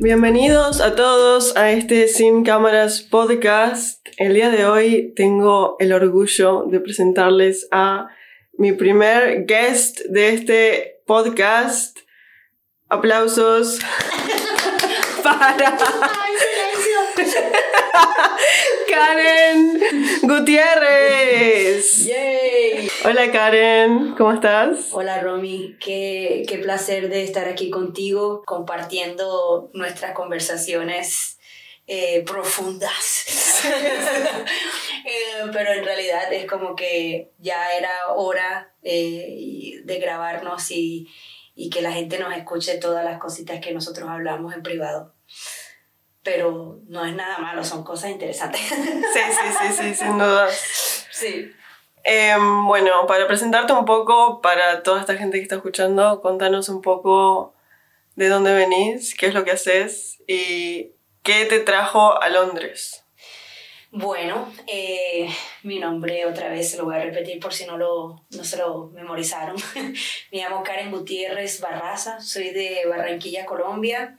Bienvenidos a todos a este Sin Cámaras podcast. El día de hoy tengo el orgullo de presentarles a mi primer guest de este podcast. Aplausos para Karen Gutiérrez. ¡Yay! Hola Karen, ¿cómo estás? Hola Romy, qué, qué placer de estar aquí contigo compartiendo nuestras conversaciones eh, profundas. Eh, pero en realidad es como que ya era hora eh, de grabarnos y, y que la gente nos escuche todas las cositas que nosotros hablamos en privado pero no es nada malo, son cosas interesantes. Sí, sí, sí, sí, sin duda. Sí. Em, bueno, para presentarte un poco, para toda esta gente que está escuchando, contanos un poco de dónde venís, qué es lo que haces y qué te trajo a Londres. Bueno, eh, mi nombre otra vez se lo voy a repetir por si no, lo, no se lo memorizaron. Me llamo Karen Gutiérrez Barraza, soy de Barranquilla, Colombia.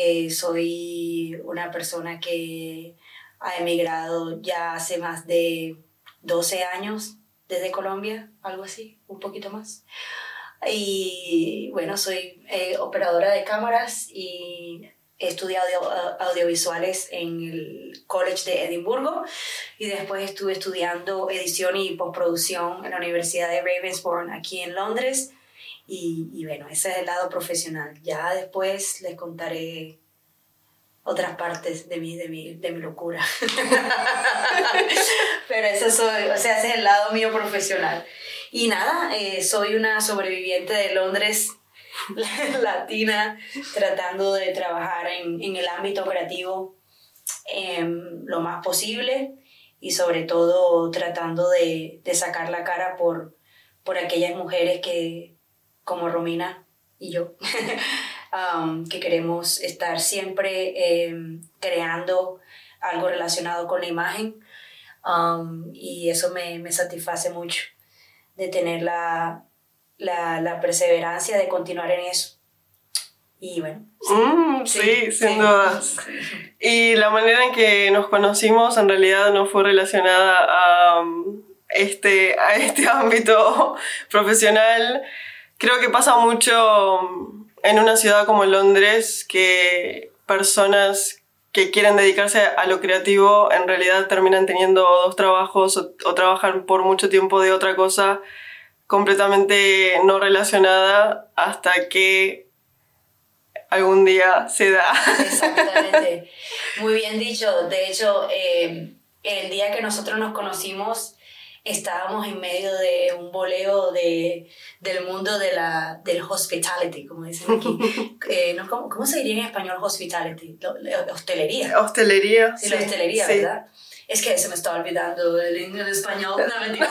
Eh, soy una persona que ha emigrado ya hace más de 12 años desde Colombia, algo así, un poquito más. Y bueno, soy eh, operadora de cámaras y he estudiado audiovisuales en el College de Edimburgo y después estuve estudiando edición y postproducción en la Universidad de Ravensbourne aquí en Londres. Y, y bueno, ese es el lado profesional. Ya después les contaré otras partes de mi, de mi, de mi locura. Pero eso soy, o sea, ese es el lado mío profesional. Y nada, eh, soy una sobreviviente de Londres latina, tratando de trabajar en, en el ámbito creativo em, lo más posible y sobre todo tratando de, de sacar la cara por, por aquellas mujeres que, como Romina y yo, um, que queremos estar siempre em, creando algo relacionado con la imagen um, y eso me, me, satisface mucho de tener la, la, la, perseverancia de continuar en eso. Y bueno. Sí, mm, sí, sin dudas. Y la manera en que nos conocimos en realidad no fue relacionada a este, a este ámbito profesional. Creo que pasa mucho en una ciudad como Londres que personas que quieren dedicarse a lo creativo en realidad terminan teniendo dos trabajos o, trabajan por mucho tiempo de otra cosa completamente no relacionada hasta que algún día se da. Exactamente. Muy bien dicho. De hecho, eh, el día que nosotros nos conocimos, estábamos en medio de un boleo de, del mundo de la, del hospitality, como dicen aquí. Eh, ¿no? ¿Cómo, ¿Cómo, se diría en español hospitality? Hostelería. Hostelería. Sí, la hostelería, ¿verdad? Es que se me está olvidando el, el español. No.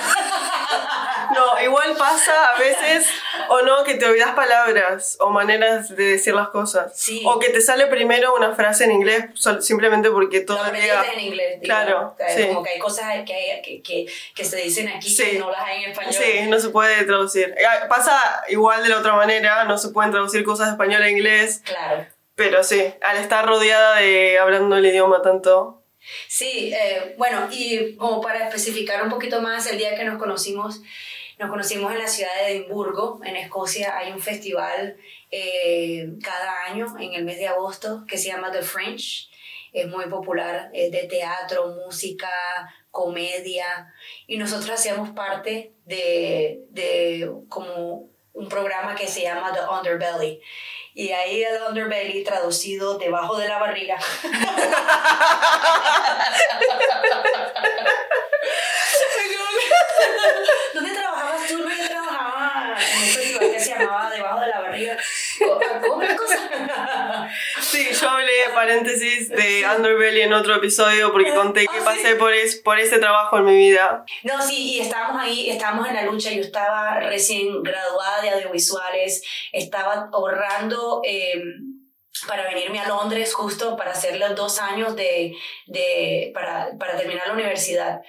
No, igual pasa a veces, o no, que te olvidas palabras o maneras de decir las cosas. Sí. O que te sale primero una frase en inglés simplemente porque todo Lo día... en inglés. Claro, digo. sí. Como que hay cosas que, hay, que, que, que, se dicen aquí Sí. que no las hay en español. Sí, no se puede traducir. Eh, Pasa igual de la otra manera, no se pueden traducir cosas de español a inglés, Claro. pero sí, al estar rodeada de hablando el idioma tanto. Sí, eh, bueno, y como para especificar un poquito más, el día que nos conocimos, nos conocimos en la ciudad de Edimburgo, en Escocia. Hay un festival eh, cada año en el mes de agosto que se llama The French. Es muy popular, es de teatro, música, comedia. Y nosotros hacíamos parte de, de como un programa que se llama The Underbelly. Y ahí el underbelly traducido debajo de la barriga. ¿Dónde trabajabas tú? No, yo trabajaba en un llamaba Debajo de la barriga. ¿Cómo es cosa? Sí, yo hablé, paréntesis, de Underbelly en otro episodio porque conté que Ah, pasé por, es, por ese trabajo en mi vida. No, sí, y estábamos ahí, estábamos en la lucha. Yo estaba recién graduada de audiovisuales, estaba ahorrando eh, para venirme a Londres justo para hacer los dos años de, de, para, para terminar la universidad.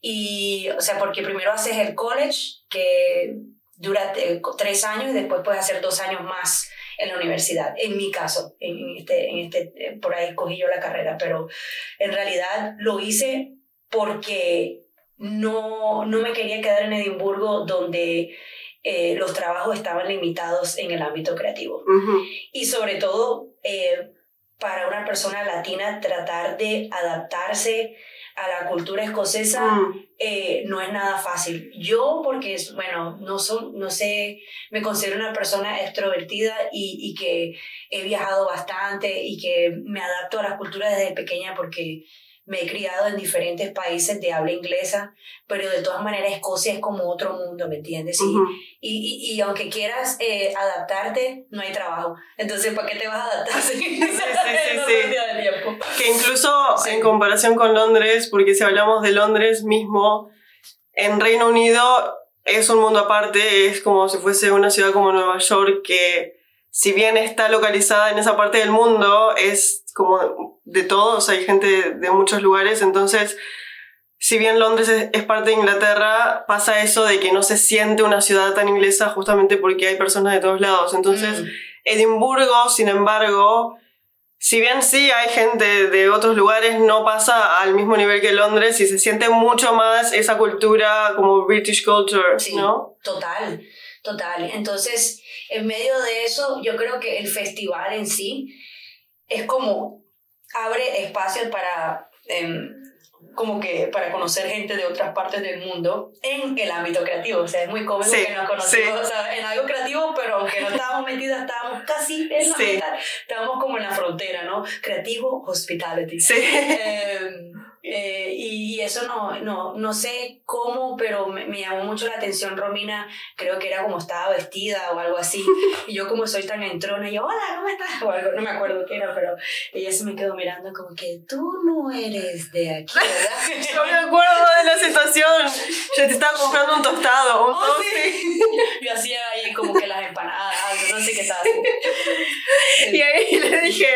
Y, o sea, porque primero haces el college, que dura tres años y después puedes hacer dos años más en la universidad, en mi caso, en este, en este, eh, por ahí escogí yo la carrera, pero en realidad lo hice porque no, no me quería quedar en Edimburgo donde eh, los trabajos estaban limitados en el ámbito creativo. Y sobre todo, eh, para una persona latina, tratar de adaptarse a la cultura escocesa mm. eh, no es nada fácil. Yo, porque, bueno, no, son, no sé, me considero una persona extrovertida y, y que he viajado bastante y que me adapto a las culturas desde pequeña porque me he criado en diferentes países de habla inglesa, pero de todas maneras Escocia es como otro mundo, ¿me entiendes? y, y, aunque quieras eh, adaptarte, no hay trabajo. Entonces, ¿para qué te vas a adaptar? Sí, sí, sí, Que incluso en comparación con Londres, porque si hablamos de Londres mismo, en Reino Unido es un mundo aparte, es como si fuese una ciudad como Nueva York que si bien está localizada en esa parte del mundo, es como de todos, hay gente de, muchos lugares, entonces, si bien Londres es, parte de Inglaterra, pasa eso de que no se siente una ciudad tan inglesa justamente porque hay personas de todos lados. Entonces, mm. Edimburgo, sin embargo, si bien sí hay gente de otros lugares, no pasa al mismo nivel que Londres y se siente mucho más esa cultura como British culture, ¿no? Total, total. Entonces, en medio de eso, yo creo que el festival en sí es como abre espacios para em, como que para conocer gente de otras partes del mundo en el ámbito creativo. O sea, es muy cómodo que nos conocimos o sea, en algo creativo, pero aunque no estábamos metidos, estábamos casi en la mitad, estábamos como en la frontera, ¿no? Creativo, hospitality. Sí. Em, eh, y, eso no, no, no sé cómo, pero me, me, llamó mucho la atención Romina, creo que era como estaba vestida o algo así. Y yo como soy tan entrona, y yo, hola, ¿cómo estás? O algo, no me acuerdo qué era, pero ella se me quedó mirando como que tú no eres de aquí, ¿verdad? yo me acuerdo de la situación. Yo te estaba comprando un tostado, un oh, Yo hacía ahí como que las empanadas, no sé qué tal. y ahí le dije...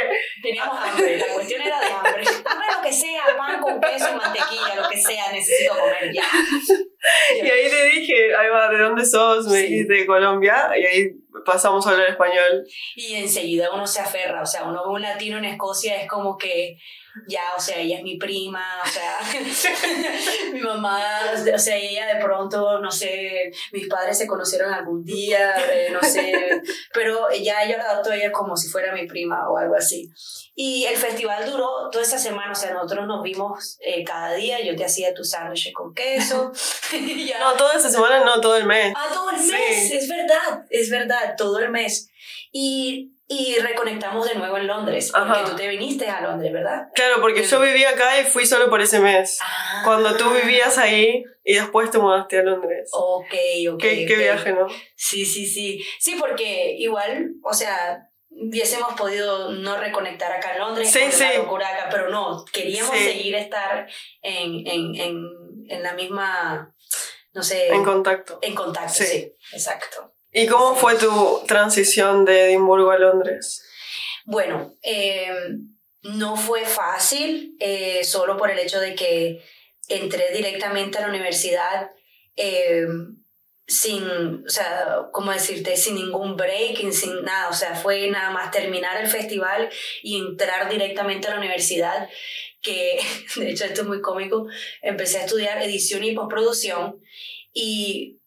Teníamos hambre, la cuestión era de hambre. Dame lo que sea, pan con queso, mantequilla, lo que sea, necesito comer ya. Y ahí le dije, ahí va, ¿de dónde sos? Me dijiste de Colombia, y ahí pasamos a hablar español. Y enseguida uno se aferra, o sea, uno ve un latino en Escocia, es como que ya, o sea, ella es mi prima, o sea, mi mamá, o sea, ella de pronto, no sé, mis padres se conocieron algún día, eh, no sé, pero ya yo la adopto a ella como si fuera mi prima o algo así. Y el festival duró toda esa semana, o sea, nosotros nos vimos eh, cada día, yo te hacía tu sándwich con queso. No, toda esa semana, no, todo el mes. Ah, todo el mes, es verdad, es verdad, todo el mes. Y y reconectamos de nuevo en Londres, porque tú te viniste a Londres, ¿verdad? Claro, porque yo vivía acá y fui solo por ese mes. Ah. Cuando tú vivías ahí y después te mudaste a Londres. Ok, ok. Qué, qué viaje, ¿no? Sí, sí, sí. Sí, porque igual, o sea, hubiésemos podido no reconectar acá en Londres, sí, sí. locura acá, pero no, queríamos seguir estar en, en, en, en la misma, no sé. En contacto. En contacto, sí exacto. ¿Y cómo fue tu transición de Edimburgo a Londres? Bueno, em, no fue fácil, eh, solo por el hecho de que entré directamente a la universidad em, sin, o sea, ¿cómo decirte? Sin ningún break, sin nada. O sea, fue nada más terminar el festival y entrar directamente a la universidad, que de hecho esto es muy cómico. Empecé a estudiar edición y postproducción y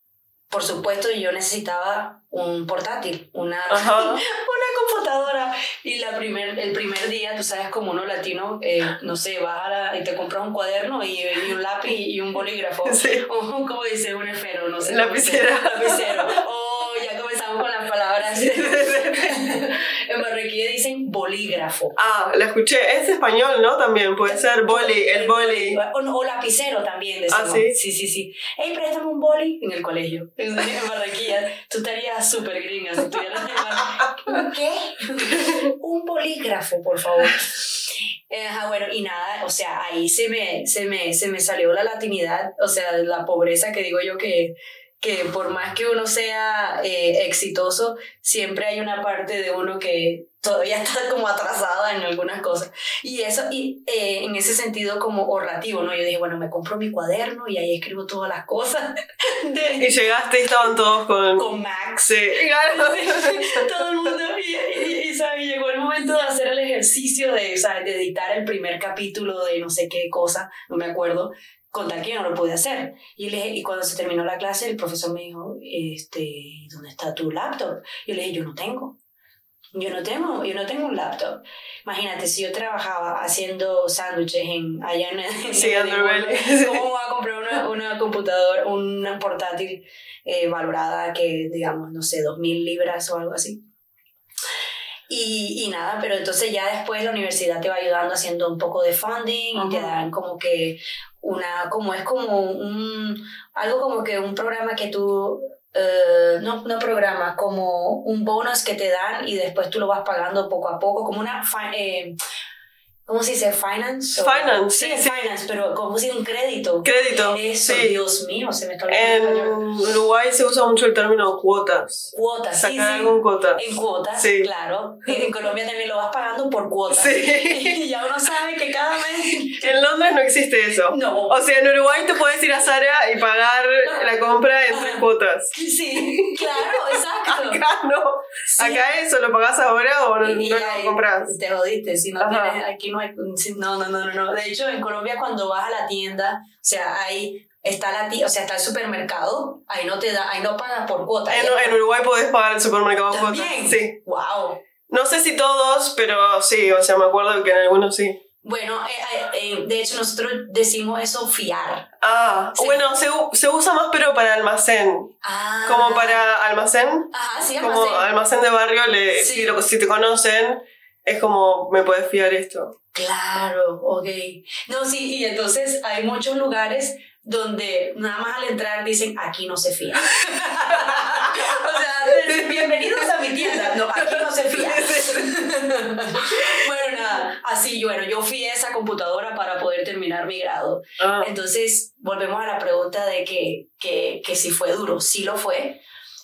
por supuesto yo necesitaba un portátil, una, una computadora. Y la primer, el primer día, tú sabes, como uno latino, eh, no sé, vas a y te compras un cuaderno y, un lápiz y un bolígrafo. O como dice un esfero, no sé. Lapicero. Lapicero. Oh, ya comenzamos con las palabras. dicen bolígrafo. Ah, la escuché. Es español, ¿no? También puede ser boli, el boli. O, lapicero también. Decimos. Ah, sí. Sí, sí, sí. Hey, préstame un boli en el colegio. En, Barranquilla. Tú estarías súper gringa si estuvieras en ¿Qué? un bolígrafo, por favor. Eh, bueno, y nada, o sea, ahí se me, se, me, se me salió la latinidad, o sea, la pobreza que digo yo que que por más que uno sea eh, exitoso, siempre hay una parte de uno que todavía está como atrasada en algunas cosas. Y eso, y eh, en ese sentido como ahorrativo, ¿no? Yo dije, bueno, me compro mi cuaderno y ahí escribo todas las cosas. Y llegaste y estaban todos con... Con Max. Sí, Todo el mundo. Y, y, ¿sabes? llegó el momento de hacer el ejercicio de, ¿sabes? de editar el primer capítulo de no sé qué cosa, no me acuerdo con tal que yo no lo pude hacer. Y, le, y cuando se terminó la clase, el profesor me dijo, este, ¿dónde está tu laptop? Y le dije, yo no tengo. Yo no tengo, yo no tengo un laptop. Imagínate, si yo trabajaba haciendo sándwiches en, allá en, en sí, ¿cómo voy a comprar una, una computadora, una portátil eh, valorada que, digamos, no sé, dos mil libras o algo así? Y, y, nada, pero entonces ya después la universidad te va ayudando haciendo un poco de funding y te dan como que una, como es como un, algo como que un programa que tú, uh, no, no programa, como un bonus que te dan y después tú lo vas pagando poco a poco, como una, eh, ¿Cómo se dice? ¿Finance? Finance, sí, sí, finance, pero como si un crédito. Crédito. Eso, sí. Dios mío, se me está olvidando. En Uruguay se usa mucho el término cuotas. Cuotas, Sacar sí. algo en cuotas. En cuotas, sí. claro. En Colombia también lo vas pagando por cuotas. Sí. Y ya uno sabe que cada. En Londres no existe eso. No. O sea, en Uruguay tú puedes ir a Zara y pagar la compra en tres cuotas. Sí, claro, exacto. Acá no. Sí. Acá eso lo pagás ahora o no, Y- y no lo compras. Te jodiste, si no Ajá. tienes, aquí no hay, no, no, no, no, no. De hecho, en Colombia cuando vas a la tienda, o sea, ahí está la o sea, está el supermercado, ahí no te da, ahí no pagas por cuota. En, en Uruguay podés pagar el supermercado cuotas. También. Sí. Wow. No sé si todos, pero sí, o sea, me acuerdo que en algunos sí. Bueno, eh, eh, eh, de hecho nosotros decimos eso fiar. Ah, Sí. bueno, se, se usa más pero para almacén. Ah. Como para almacén. Ajá, sí, Como almacén. almacén de barrio, le, Sí. si, lo- si te conocen, es como, me puedes fiar esto. Claro, ok. No, sí, y entonces hay muchos lugares donde nada más al entrar dicen, aquí no se fía. o sea, bienvenidos a mi tienda. No, aquí no se fía. bueno, nada, así, bueno, yo fui a esa computadora para poder terminar mi grado. Ah, Entonces, volvemos a la pregunta de que, que, que si fue duro, sí lo fue,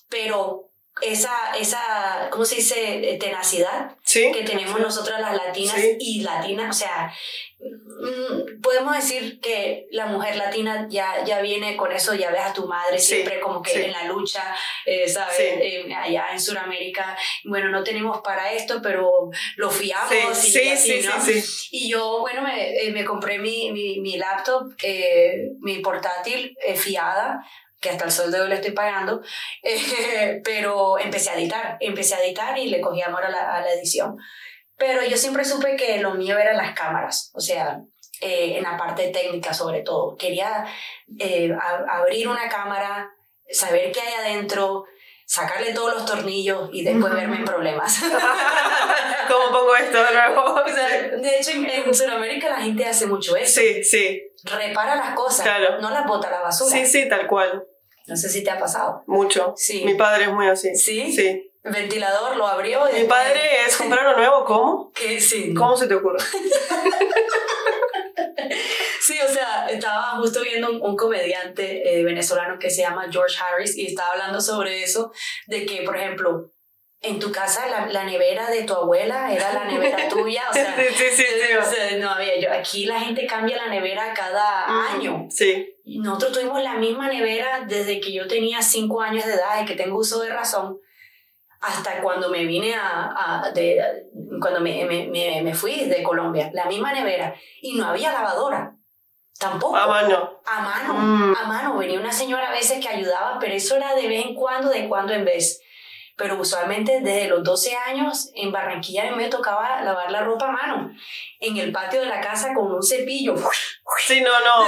pero esa, esa ¿cómo se dice? Eh, Tenacidad sí. que tenemos nosotras las latinas Sí. y latinas, o sea, mm, podemos decir que la mujer latina ya, ya viene con eso, ya ves a tu madre Sí, siempre como que sí. en la lucha, eh, ¿sabes? Sí. Eh, allá en Sudamérica, bueno, no tenemos para esto, pero lo fiamos Sí, y sí, así, sí, ¿no? sí, sí. Y yo, bueno, me, eh, me compré mi, mi, mi laptop, eh, mi portátil eh, fiada, que hasta el sol de hoy le estoy pagando, eh, pero empecé a editar, empecé a editar y le cogí amor a la, a la edición. Pero yo siempre supe que lo mío eran las cámaras, o sea, eh, en la parte técnica sobre todo. Quería eh, a- abrir una cámara, saber qué hay adentro, sacarle todos los tornillos y después verme en problemas. ¿Cómo pongo esto de nuevo? O sea, de hecho, en, en Sudamérica la gente hace mucho eso. Sí, sí. Repara las cosas, Claro. no las bota a la basura. Sí, sí, tal cual. No sé si te ha pasado. Mucho. Sí. Mi padre es muy así. ¿Sí? Sí. Ventilador lo abrió y Mi padre es comprar uno nuevo, ¿cómo? Que sí. ¿Cómo se te ocurre? Sí, o sea, estaba justo viendo un, un comediante eh, venezolano que se llama George Harris y estaba hablando sobre eso, de que, por ejemplo, en tu casa la, la nevera de tu abuela era la nevera tuya, o sea, sí, sí, sí, o sea, no había yo. Aquí la gente cambia la nevera cada año. Sí. Nosotros tuvimos la misma nevera desde que yo tenía 5 años de edad y que tengo uso de razón hasta cuando me vine a, a- de, cuando me, me, me, me fui de Colombia, la misma nevera y no había lavadora, tampoco. A mano. A mano, Mm. a mano. Venía una señora a veces que ayudaba, pero eso era de vez en cuando, de cuando en vez. Pero usualmente desde los 12 años en Barranquilla a mí me tocaba lavar la ropa a mano, en el patio de la casa con un cepillo. Sí, no, no.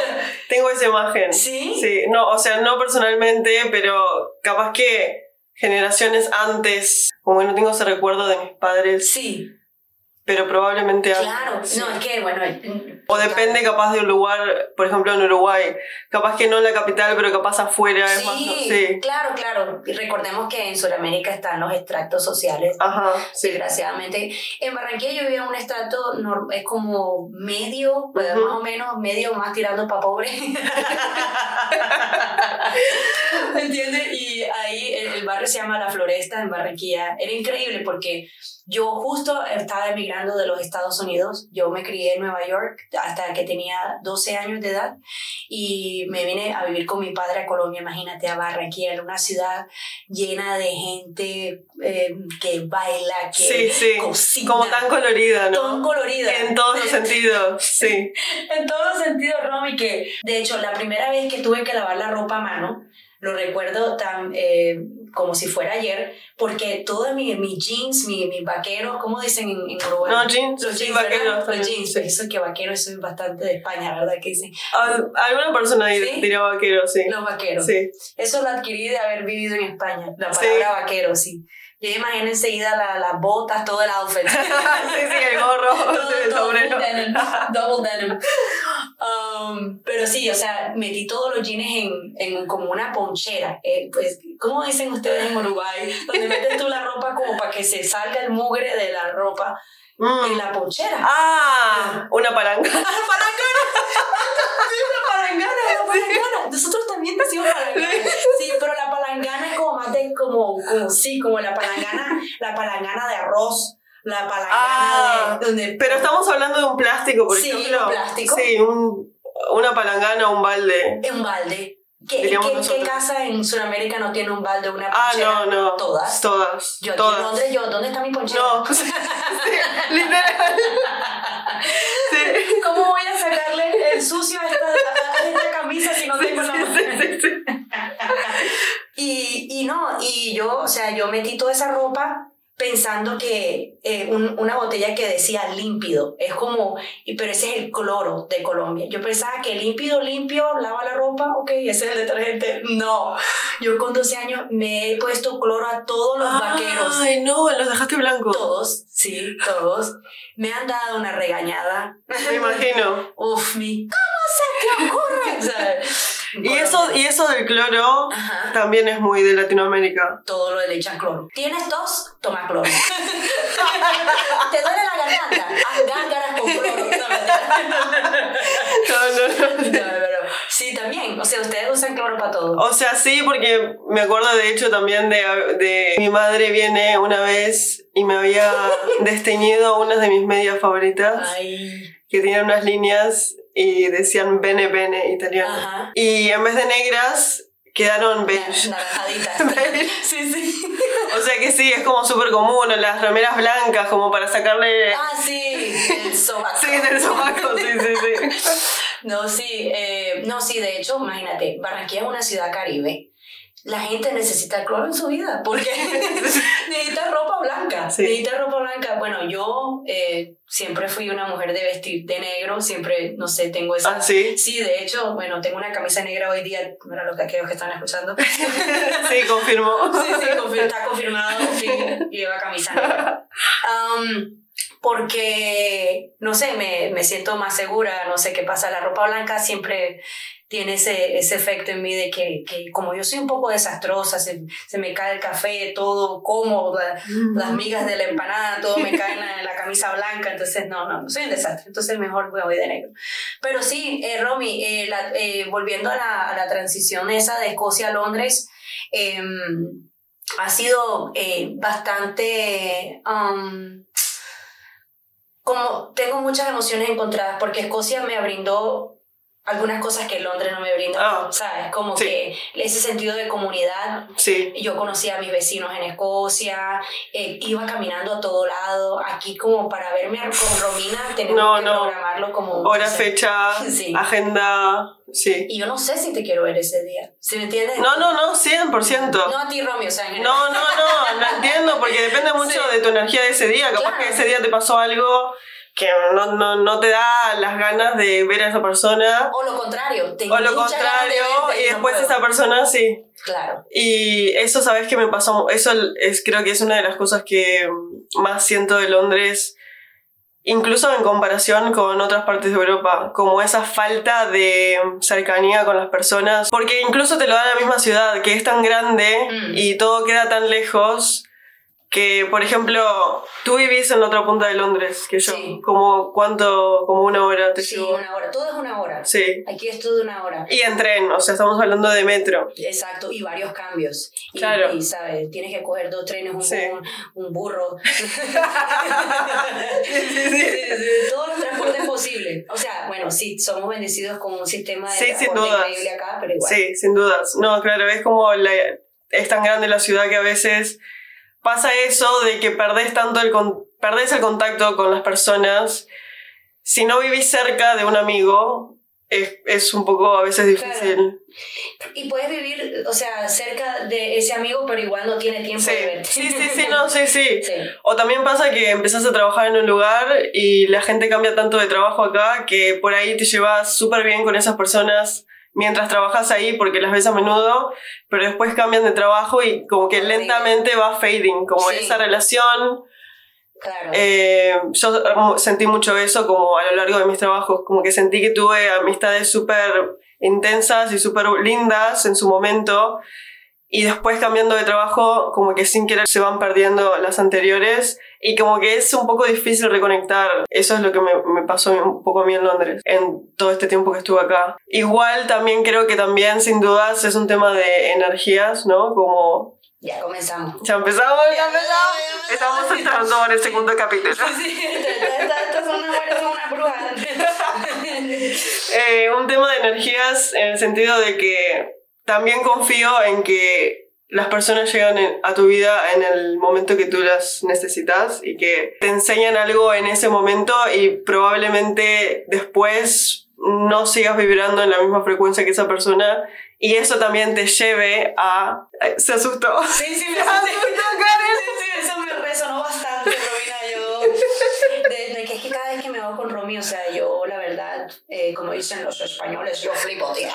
Tengo esa imagen. ¿Sí? Sí, no, o sea, no personalmente, pero capaz que generaciones antes, como que no tengo ese recuerdo de mis padres Sí. Pero probablemente. Claro, sí. no, es que, bueno. O depende capaz de un lugar, por ejemplo en Uruguay, capaz que no en la capital, pero capaz afuera es más... Sí, Sí. claro, claro. Y recordemos que en Sudamérica están los extractos sociales. Ajá, sí. Desgraciadamente. En Barranquilla yo vivía un estrato, nor- es como medio, pues, Ujú. más o menos, medio más tirando para pobre. ¿Me entiendes? Y ahí el, el barrio se llama La Floresta en Barranquilla. Era increíble porque yo justo estaba emigrando de los Estados Unidos. Yo me crié en Nueva York hasta que tenía 12 años de edad y me vine a vivir con mi padre a Colombia, imagínate, a Barranquilla, una ciudad llena de gente eh, que baila, que Sí, sí. cocina. Como tan colorida, Tan ¿no? colorida. En todos los sentidos, sí. En todos los sentidos, Romy, que de hecho la primera vez que tuve que lavar la ropa a mano, lo recuerdo tan, eh, como si fuera ayer, porque todos mis mi jeans, mis mi vaqueros, ¿cómo dicen en, en Uruguay? No, jeans, Los sí, jeans, vaqueros Los jeans, sí. eso que vaquero, eso es bastante de España, ¿verdad? Que dicen Al- Alguna persona ¿Sí? diría vaquero, sí. los vaqueros. Sí. Eso lo adquirí de haber vivido en España, la Sí. palabra vaquero, sí. Yo imagino enseguida la- las botas, todo el outfit. sí, sí, el gorro, Todo- sí, el todo sombrero. full denim, double denim. Um, pero sí, o sea, metí todos los jeans en, en como una ponchera. Eh, pues, ¿cómo dicen ustedes en Uruguay? Donde metes tú la ropa como para que se salga el mugre de la ropa en Mm. la ponchera. Ah, una palanca. la palangana, la palangana. Nosotros también decimos palangana. Sí, pero la palangana es como más de, como, como, sí, como la palangana, la palangana de arroz, la palangana Ah, de, donde... Pero estamos hablando de un plástico, por Sí, ejemplo. un plástico. Sí, un, una palangana o un balde. un balde. ¿Qué, qué- casa en Sudamérica no tiene un balde, una Ah, ponchera? no, no. Todas. Todas. Yo aquí. Londres, yo, ¿dónde está mi ponchera? No, sí, literal. Sí. ¿Cómo voy a sacarle el sucio a esta, a esta camisa si no Sí, tengo la sí. Y, y no, y yo, o sea, yo metí toda esa ropa pensando que eh, un- una botella que decía límpido, es como, pero ese es el cloro de Colombia. Yo pensaba que límpido, limpio, lava la ropa, ok, ese es el detergente. No, yo con 12 años me he puesto cloro a todos los vaqueros. Ay, no, los dejaste blancos. Todos, sí, todos. Me han dado una regañada. Me imagino. Uf, mi, ¿cómo se te ocurre? Y eso, y eso del cloro Ajá. también es muy de Latinoamérica. todo lo le echan cloro. ¿Tienes tos? Toma cloro. ¿Te duele la garganta? Haz gárgaras con cloro. No. No, no, no. Pero sí, también. O sea, ustedes usan cloro para todo. O sea, sí, porque me acuerdo de hecho también de, de mi madre viene una vez y me había desteñido unas de mis medias favoritas Ay. que tenían unas líneas y decían bene bene italiano. Ajá. Y en vez de negras quedaron beige. Beige. sí, sí. O sea que sí, es como súper común, las remeras blancas como para sacarle... Ah, sí. El sobaco. Sí, del sobaco, sí, sí, sí. No, sí, eh, no, sí, de hecho, imagínate, Barranquilla es una ciudad caribe. La gente necesita cloro en su vida porque necesita ropa blanca. Sí. Necesita ropa blanca. Bueno, yo eh, siempre fui una mujer de vestir de negro, siempre, no sé, tengo esa. Ah, sí. Sí, de hecho, bueno, tengo una camisa negra hoy día, para los aquellos que están escuchando. sí, Sí, confirmó. sí, confir- está confirmado, sí, lleva camisa negra. Um, porque, no sé, me, me siento más segura, no sé qué pasa. La ropa blanca siempre tiene ese, ese efecto en mí de que, que como yo soy un poco desastrosa, se, se me cae el café, todo como la- las migas de la empanada, todo me cae en la, en la camisa blanca, entonces no, no, no soy un desastre, entonces mejor voy de negro. Pero sí, eh, Romy, eh, la- eh, volviendo a la, a la transición esa de Escocia a Londres, em, ha sido eh, bastante... um, como tengo muchas emociones encontradas porque Escocia me brindó algunas cosas que Londres no me brindó, Ah, ¿sabes? Como sí. que ese sentido de comunidad. Sí. Yo conocía a mis vecinos en Escocia, eh, iba caminando a todo lado. Aquí como para verme con Romina tenemos No, que no. programarlo como... Hora, no sé. fecha, Sí. agenda. Sí. Y yo no sé si te quiero ver ese día. ¿Sí me entiendes? No, no, no, 100%. No a ti, Romy, o sea, en. No, no, no, no entiendo porque depende mucho de tu energía de ese día. Capaz Claro. que ese día te pasó algo que no, no, no te da las ganas de ver a esa persona. O lo contrario. tengo O lo de contrario, verte y después esa persona sí. Claro. Y eso, ¿sabes qué me pasó? Eso es, creo que es una de las cosas que más siento de Londres incluso en comparación con otras partes de Europa, como esa falta de cercanía con las personas, porque incluso te lo da la misma ciudad, que es tan grande Mm. y todo queda tan lejos, que por ejemplo, tú vivís en la otra punta de Londres que yo, Sí. como cuánto, como una hora te Sí, llevó. una hora. Todo es una hora. Sí. Aquí es todo una hora. Y en tren, o sea, estamos hablando de metro. Exacto, y varios cambios. Y, Claro. y, ¿sabes? Tienes que coger dos trenes, un, Sí. un, un burro. Todos los transportes posibles. O sea, bueno, sí, somos bendecidos con un sistema de Sí, sin dudas. increíble acá, pero igual. Sí, sin dudas. No, claro, es como la, es tan grande la ciudad que a veces pasa eso de que perdés tanto el, con- perdés el contacto con las personas. Si no vivís cerca de un amigo, es, es un poco a veces difícil. Y puedes vivir, o sea, cerca de ese amigo, pero igual no tiene tiempo Sí. de verte. sí, sí, sí, no, sí, sí. Sí. O también pasa que empezás a trabajar en un lugar y la gente cambia tanto de trabajo acá que por ahí te llevas súper bien con esas personas mientras trabajas ahí porque las ves a menudo, pero después cambian de trabajo y como que lentamente va fading, como Sí. esa relación. Claro. Eh, yo sentí mucho eso como a lo largo de mis trabajos, como que sentí que tuve amistades súper intensas y súper lindas en su momento y después cambiando de trabajo como que sin querer se van perdiendo las anteriores y como que es un poco difícil reconectar. Eso es lo que me, me pasó un poco a mí en Londres en todo este tiempo que estuve acá. Igual también creo que también sin dudas es un tema de energías, ¿no? Como ya comenzamos. ya empezamos, ya empezamos. Estamos entrando en el segundo capítulo. Sí, estas son unas mujeres, son unas brujas. Eh, un tema de energías en el sentido de que también confío en que las personas llegan en- a tu vida en el momento que tú las necesitas y que te enseñan algo en ese momento y probablemente después no sigas vibrando en la misma frecuencia que esa persona y eso también te lleve a... Ay, Se asustó. Sí, sí, me asustó, Karen. Sí, sí, eso me resonó bastante, Romina. Yo, de, de que es que cada vez que me con Romy, o sea, yo, eh, como dicen los españoles, yo flipo, tía.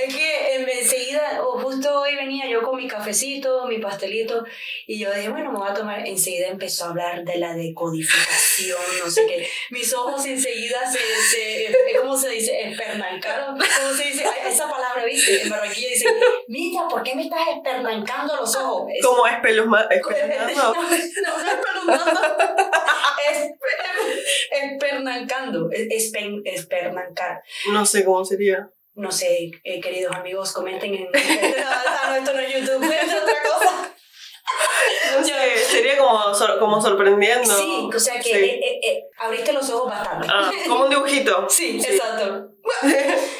Es que eh, enseguida, o justo hoy venía yo con mi cafecito, mi pastelito, y yo dije, bueno, me voy a tomar. Enseguida empezó a hablar de la decodificación, no sé qué. Mis ojos enseguida se, se ¿cómo se dice? Espernancaron. ¿Cómo se dice? Esa palabra, ¿viste? En Barranquilla dice, mira, ¿por qué me estás espernancando los ojos? Es- espeluzma- no, espeluznando. no, no espeluznando. Es- Espernancando. Es- espen- No sé cómo sería. No sé, eh, queridos amigos, comenten en. Ah, no, esto no es YouTube, es otra cosa. No sé, sería como, sor- como sorprendiendo. Sí, o sea que Sí. eh, eh, eh, abriste los ojos bastante. Ah, como un dibujito. Sí, exacto.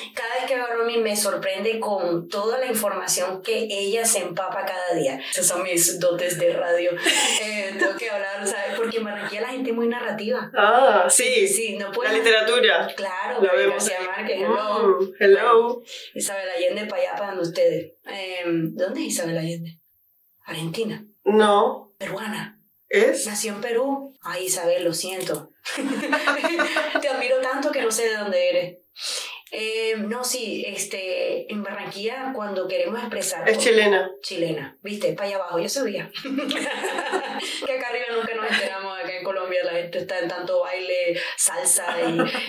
Romy me sorprende con toda la información que ella se empapa cada día. Esas son mis dotes de radio. Eh, tengo que hablar, ¿sabes? Porque en Barranquilla la gente es muy narrativa. Ah, sí. Sí, no La puede. literatura. Claro, Gabriel vemos. García Márquez, hello. Mm, hello. Isabel Allende para allá, para donde ustedes. Eh, ¿Dónde es Isabel Allende? Argentina. No. Peruana. ¿Es? Nació en Perú. Ay, Isabel, lo siento. Te admiro tanto que no sé de dónde eres. Eh, no, sí, este, en Barranquilla, cuando queremos expresar. Es chilena. Chilena, viste, para allá abajo, yo sabía. que acá arriba nunca nos enteramos, acá en Colombia la gente está en tanto baile, salsa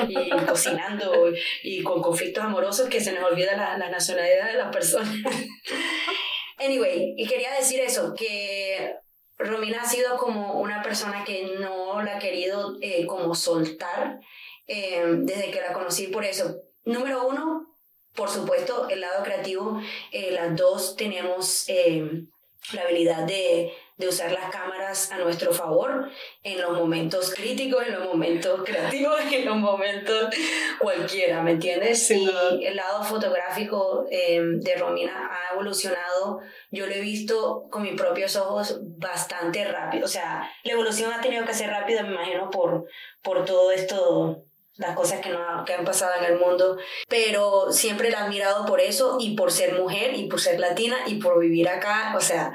y, y cocinando y con conflictos amorosos que se nos olvida la, la nacionalidad de las personas. anyway, y quería decir eso, que Romina ha sido como una persona que no la ha querido eh, como soltar eh, desde que la conocí por eso. Número uno, por supuesto, el lado creativo, eh, las dos tenemos eh, la habilidad de, de usar las cámaras a nuestro favor en los momentos críticos, en los momentos creativos, en los momentos cualquiera, ¿me entiendes? Sin y el lado fotográfico eh, de Romina ha evolucionado, yo lo he visto con mis propios ojos bastante rápido, o sea, la evolución ha tenido que ser rápida, me imagino, por, por todo esto las cosas que, no, que han pasado en el mundo, pero siempre la he admirado por eso y por ser mujer y por ser latina y por vivir acá, o sea,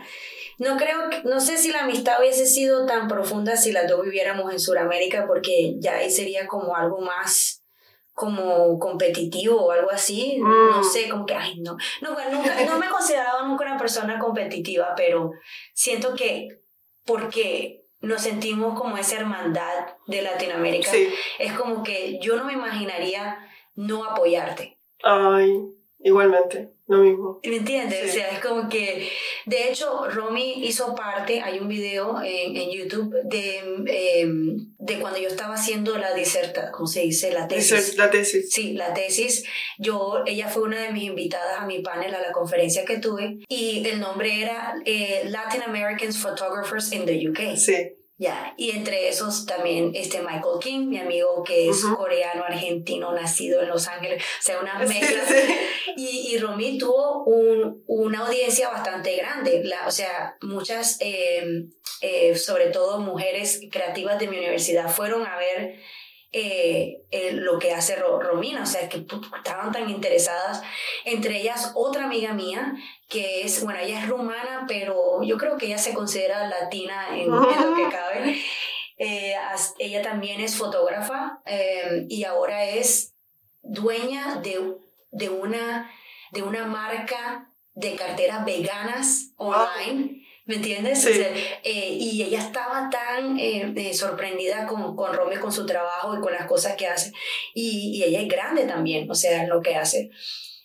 no creo, no sé si la amistad hubiese sido tan profunda si las dos viviéramos en Sudamérica, porque ya ahí sería como algo más como competitivo o algo así, Mm. no sé, como que, ay, no, no, bueno, nunca, no me he considerado nunca una persona competitiva, pero siento que porque nos sentimos como esa hermandad de Latinoamérica. Sí. Es como que yo no me imaginaría no apoyarte. Ay, igualmente, lo mismo. ¿Me entiendes? Sí. O sea, es como que, de hecho, Romy hizo parte, hay un video en, en YouTube de, eh, de cuando yo estaba haciendo la diserta, ¿cómo se dice? La tesis. La tesis. Sí, la tesis. Yo, ella fue una de mis invitadas a mi panel, a la conferencia que tuve, y el nombre era eh, Latin Americans Photographers in the UK. Sí. Ya, y entre esos también este Michael King, mi amigo que es coreano, argentino, nacido en Los Ángeles, o sea, una Sí, mezcla. sí. Y, y Romy tuvo un, una audiencia bastante grande, la, o sea, muchas, eh, eh, sobre todo mujeres creativas de mi universidad, fueron a ver eh, eh, lo que hace Ro- Romina, o sea, que estaban tan interesadas. Entre ellas, otra amiga mía, que es, bueno, ella es rumana, pero yo creo que ella se considera latina en, en lo que cabe. Eh, ella también es fotógrafa eh, y ahora es dueña de, de, una, de una marca de carteras veganas online. ¿Me entiendes? Sí. O sea, eh, y ella estaba tan eh, eh, sorprendida con, con Romy, con su trabajo y con las cosas que hace. Y, y ella es grande también, o sea, en lo que hace.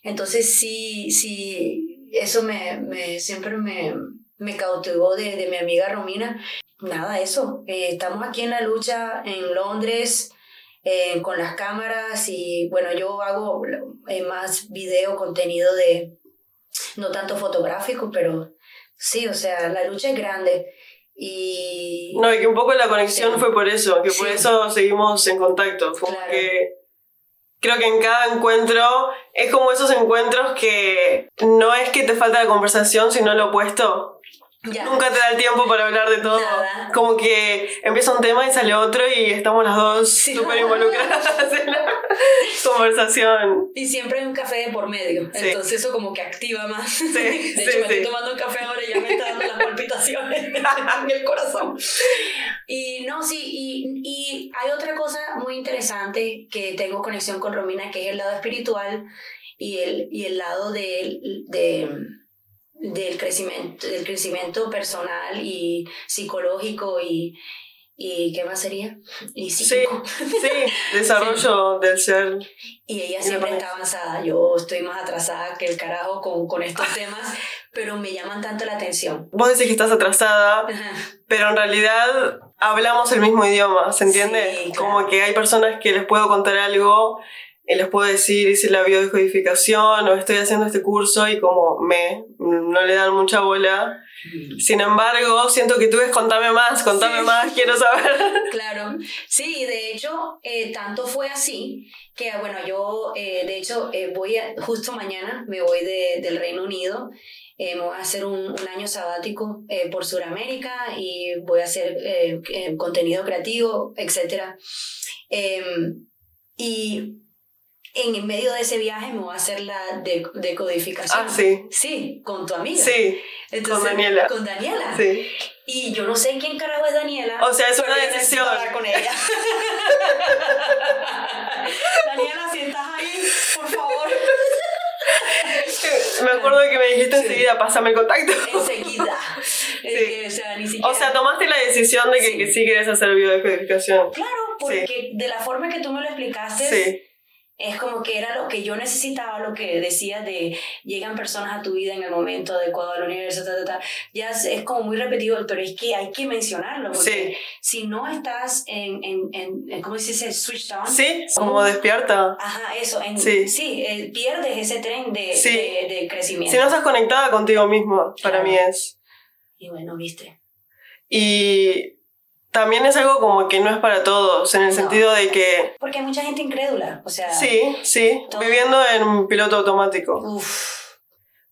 Entonces, sí, sí, eso me, me siempre me, me cautivó de, de mi amiga Romina. Nada, eso. Eh, estamos aquí en la lucha en Londres. eh, con las cámaras y bueno, yo hago eh, más video, contenido de, no tanto fotográfico, pero sí, o sea, la lucha es grande y... No, y que un poco la conexión Sí. fue por eso, que por eso seguimos en contacto. Como Claro. que creo que en cada encuentro es como esos encuentros que no es que te falta la conversación, sino lo opuesto. Ya. Nunca te da el tiempo para hablar de todo. Nada. Como que empieza un tema y sale otro y estamos las dos Sí. súper involucradas en la conversación. Y siempre hay un café de por medio, Sí. entonces eso como que activa más. Sí, de sí, hecho, me sí. estoy tomando un café ahora y ya me está dando las palpitaciones en el corazón. Y no, sí, y, y hay otra cosa muy interesante que tengo conexión con Romina, que es el lado espiritual y el, y el lado de, del, crecimiento, del crecimiento personal y psicológico y, y ¿qué más sería? Y Sí, psíquico. sí, desarrollo del ser. Y ella siempre está avanzada. Yo estoy más atrasada que el carajo con, con estos temas, pero me llaman tanto la atención. Vos decís que estás atrasada, Ajá. pero en realidad hablamos el mismo idioma, ¿se entiende? Sí, claro. Como que hay personas que les puedo contar algo les puedo decir, hice la biodescodificación o estoy haciendo este curso y como me, no le dan mucha bola. Sin embargo, siento que tú es contame más, contame Sí. más, quiero saber. Claro, sí, de hecho, eh, tanto fue así que, bueno, yo, eh, de hecho, eh, voy a, justo mañana me voy de, del Reino Unido, eh, me voy a hacer un, un año sabático eh, por Sudamérica y voy a hacer eh, contenido creativo, etc. y en medio de ese viaje me voy a hacer la de- decodificación. Ah, sí. Sí, con tu amiga. Sí, Entonces, Daniela. Con Daniela. sí. Y yo no sé quién carajo es Daniela. O sea, es una decisión. hablar con ella. Daniela, si estás ahí, por favor, Me acuerdo que me dijiste Sí. enseguida, pásame el contacto. enseguida. Sí. o sea, ni siquiera. O sea, tomaste la decisión de que Sí. que sí quieres hacer biodescodificación. claro, porque de la forma que tú me lo explicaste, Sí. Es como que era lo que yo necesitaba, lo que decías de llegan personas a tu vida en el momento adecuado al universo, ta, ta, ta. Ya es, es como muy repetido, pero es que hay que mencionarlo, porque Sí. si no estás en, en, en, ¿cómo se dice? Switched on. Sí, como despierta. Ajá, eso, en, Sí. sí, eh, pierdes ese tren de, Sí. de, de crecimiento. Si no estás conectada contigo mismo, para Claro. mí es. Y bueno, viste. Y también es algo como que no es para todos, en el No. sentido de que, Porque hay mucha gente incrédula, o sea, sí, sí, Todo. viviendo en un piloto automático, uff.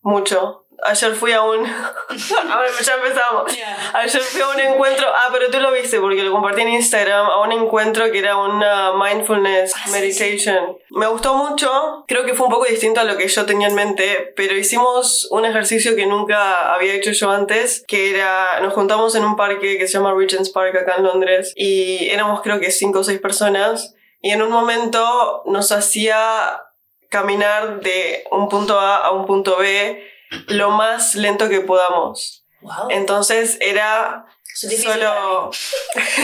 mucho. Ayer fui a un... a ver, ya empezamos. Ya. Ayer fui a un encuentro, ah, pero tú lo viste porque lo compartí en Instagram, a un encuentro que era una mindfulness Ah, sí, meditation. Me gustó mucho, creo que fue un poco distinto a lo que yo tenía en mente, pero hicimos un ejercicio que nunca había hecho yo antes, que era, nos juntamos en un parque que se llama Regent's Park acá en Londres y éramos creo que cinco o seis personas y en un momento nos hacía caminar de un punto A a un punto B lo más lento que podamos. Wow. Entonces era solo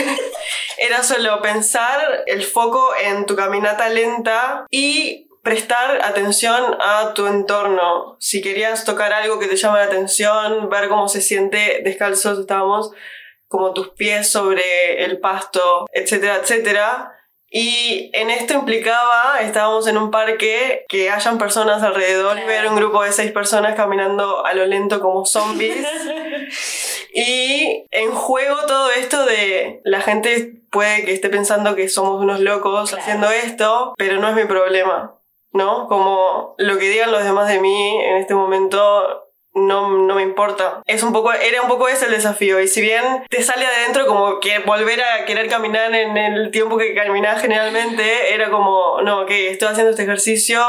era solo pensar el foco en tu caminata lenta y prestar atención a tu entorno. Si querías tocar algo que te llama la atención, ver cómo se siente descalzos, estábamos como tus pies sobre el pasto, etcétera, etcétera. Y en esto implicaba, estábamos en un parque, que hayan personas alrededor y ver un grupo de seis personas caminando a lo lento como zombies. y en juego todo esto de la gente puede que esté pensando que somos unos locos haciendo esto, pero no es mi problema. ¿No? Como lo que digan los demás de mí en este momento no, no, me importa. Es un poco, era un poco ese el desafío. Y si bien te sale adentro como que volver a querer caminar en el tiempo que caminas generalmente, era como, no, ok, estoy haciendo este ejercicio,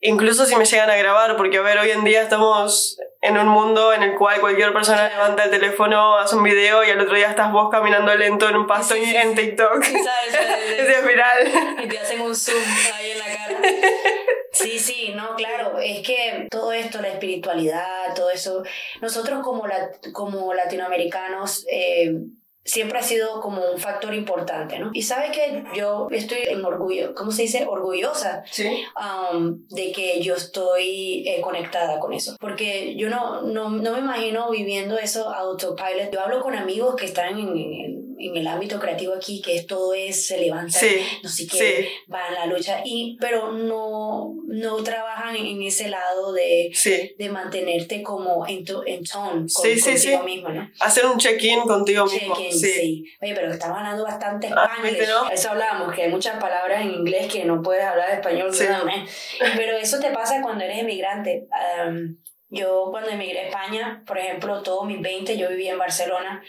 incluso si me llegan a grabar, porque a ver, hoy en día estamos en un mundo en el cual cualquier persona levanta el teléfono, hace un video y al otro día estás vos caminando lento en un pasto en TikTok. es viral. Y te hacen un zoom ahí en la cara. Sí, sí, no, claro, es que todo esto, la espiritualidad, todo eso, nosotros como, la, como latinoamericanos, eh, siempre ha sido como un factor importante, ¿no? Y sabe que yo estoy en orgullo, ¿cómo se dice? Orgullosa ¿Sí? Um, de que yo estoy eh, conectada con eso. Porque yo no, no, no, me imagino viviendo eso autopilot. Yo hablo con amigos que están en, en en el ámbito creativo aquí, que es, todo es, se levanta, no sé qué, va a la lucha, y, pero no, no trabajan en ese lado de, de mantenerte como en, tu, en tone con, contigo mismo, ¿no? Hacer un check-in contigo mismo. sí. Oye, pero estamos hablando bastante ah, español. Eso hablábamos, que hay muchas palabras en inglés que no puedes hablar español. pero eso te pasa cuando eres emigrante. yo cuando emigré a España, por ejemplo, todos mis 20, yo vivía en Barcelona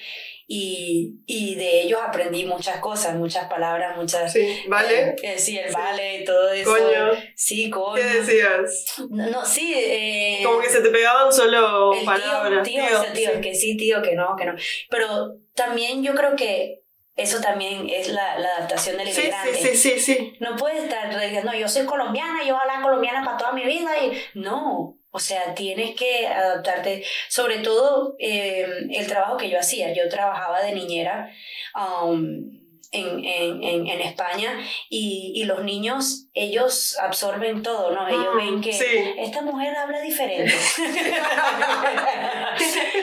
y, y, de ellos aprendí muchas cosas, muchas palabras, muchas... Sí, vale. Eh, eh, sí, el vale, todo eso. Coño. Sí, coño. ¿Qué decías? No, sí. Eh, Como que se te pegaban solo palabras. Tío, tío, tío, que sí, tío, que no, que no. Pero también yo creo que eso también es la, la adaptación del inmigrante. Sí, sí, sí, sí, No puedes estar diciendo, no, yo soy colombiana, yo voy a hablar colombiana para toda mi vida. Y no, o sea, tienes que adaptarte, sobre todo eh, el trabajo que yo hacía. Yo trabajaba de niñera um, en, en, en, España y, y, los niños, ellos absorben todo, ¿no? Ellos ven que esta mujer habla diferente.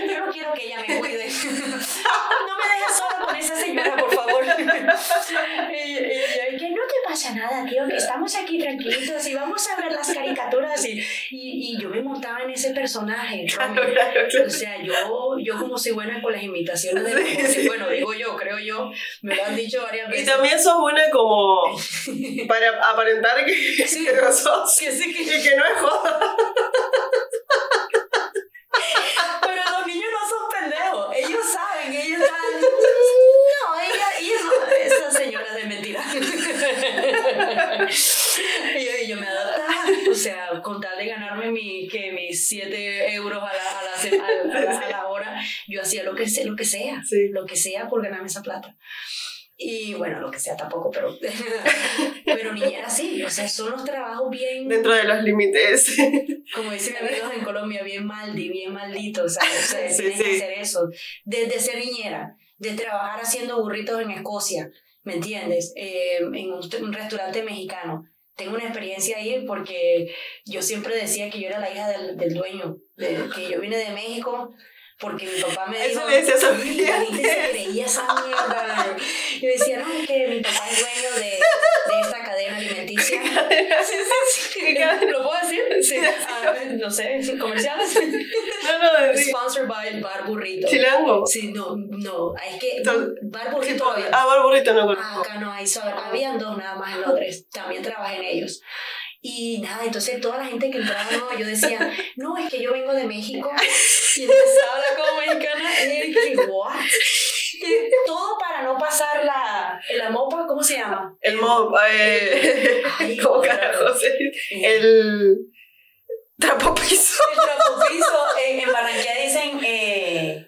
yo no quiero que ella me cuide. no me dejes sola con esa señora, por favor. y, que no te pasa nada, tío, que estamos aquí tranquilitos y vamos a ver las caricaturas y, y, y yo me montaba en ese personaje. O sea, yo, yo como soy buena con las imitaciones de bueno, digo yo, creo yo, me lo han dicho varias veces. Y también sos buena como para aparentar que, sí, que no sos que, sí, que... y que no es joda. Pero los niños no son pendejos, ellos saben, ellos saben. No, ella, ella no, esas señoras de mentira. y yo, yo me adaptaba, o sea, con tal de ganarme mi, que mis 7 euros a la, a la, a, la, hora, yo hacía lo que, lo que sea, lo que sea por ganarme esa plata. Y bueno, lo que sea tampoco, pero, pero ni era así. O sea, son los trabajos bien. Dentro de los límites. Como dicen amigos en Colombia, bien maldi, bien maldito. O sea, o sea sí, que hacer eso. Desde ser niñera, de trabajar haciendo burritos en Escocia, ¿me entiendes? Eh, en un, restaurante mexicano. Tengo una experiencia ahí porque yo siempre decía que yo era la hija del, del dueño, de, que yo vine de México porque mi papá me dijo. Eso le decía a su La gente se creía esa mierda. Yo decía, no, que mi papá es dueño de, de esta cadena alimenticia. sí, sí, sí. ¿Lo puedo decir? Sí. Ah, no sé, comerciales. No, no, sí. Sponsored by Bar Burrito. ¿Chilango? Sí, no, no. Es que Bar Burrito todavía. Ah, Bar Burrito no conozco. Ah, acá no hay. Habían dos nada más en Londres. También trabajé en ellos. Y nada, entonces toda la gente que entraba, no, yo decía, no, es que yo vengo de México. Y empezaba a hablar como mexicana. Y dije, ¿what? Todo para no pasar la, la mopa, ¿cómo se llama? El mop, eh, ¿cómo carajo se El trapo piso. El trapo piso. En, en Barranquilla dicen, eh,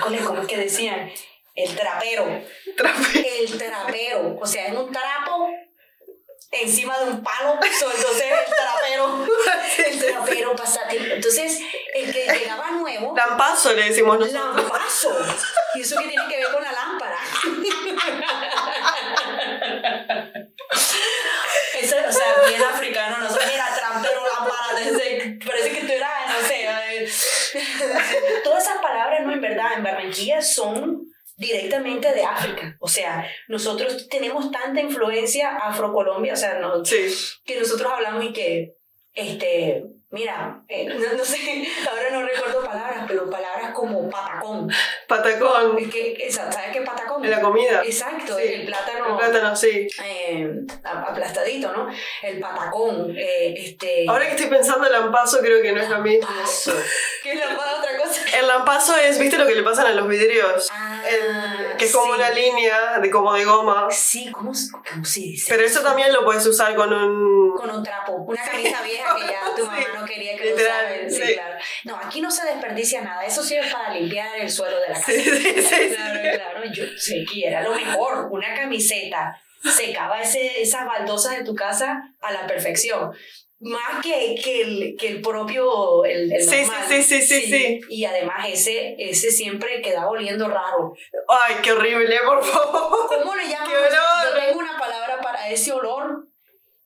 ¿cómo es que decían? El trapero. Trapero. El trapero. O sea, es un trapo encima de un palo, entonces el trapero, el trapero pasa tiempo. Entonces, el que llegaba nuevo, Lampazo le decimos nosotros. lampazo. ¿Y eso qué tiene que ver con la lámpara? Eso, o sea, bien africano, no sé, mira, trampero, lámpara, desde- parece que tú eras, no sé. Todas esas palabras, no, en verdad, en Barranquilla son directamente de África. O sea, nosotros tenemos tanta influencia afrocolombia, o sea, no, Sí. que nosotros hablamos y que, este, mira, eh, no, no sé, ahora no recuerdo palabras, pero palabras como patacón. Patacón. Es que, ¿Sabes qué es patacón? En la comida. Exacto, Sí. el plátano El plátano, sí. eh, aplastadito, ¿no? El patacón, eh, este... Ahora que estoy pensando en lampazo, creo que no es lo mismo. Lampazo. ¿Qué es lampazo? Otra cosa? El lampazo es, ¿viste lo que le pasan a los vidrios? Ah, El- que es como sí. una línea de como de goma. Sí, ¿cómo, cómo se dice? Pero eso también lo puedes usar con un... Con un trapo, una camisa vieja que ya tu mamá Sí, no quería que lo literal, usaras. Sí, sí. claro. No, aquí no se desperdicia nada, eso sirve para limpiar el suelo de la casa. Sí. Claro, claro, yo sé que era lo mejor, una camiseta secaba ese, esas baldosas de tu casa a la perfección. Más que, que, el, que el propio, el, el Sí, normal. sí, sí, sí, sí, sí. Y además ese, ese siempre quedaba oliendo raro. Ay, qué horrible, por favor. ¿Cómo le llaman? Yo tengo una palabra para ese olor.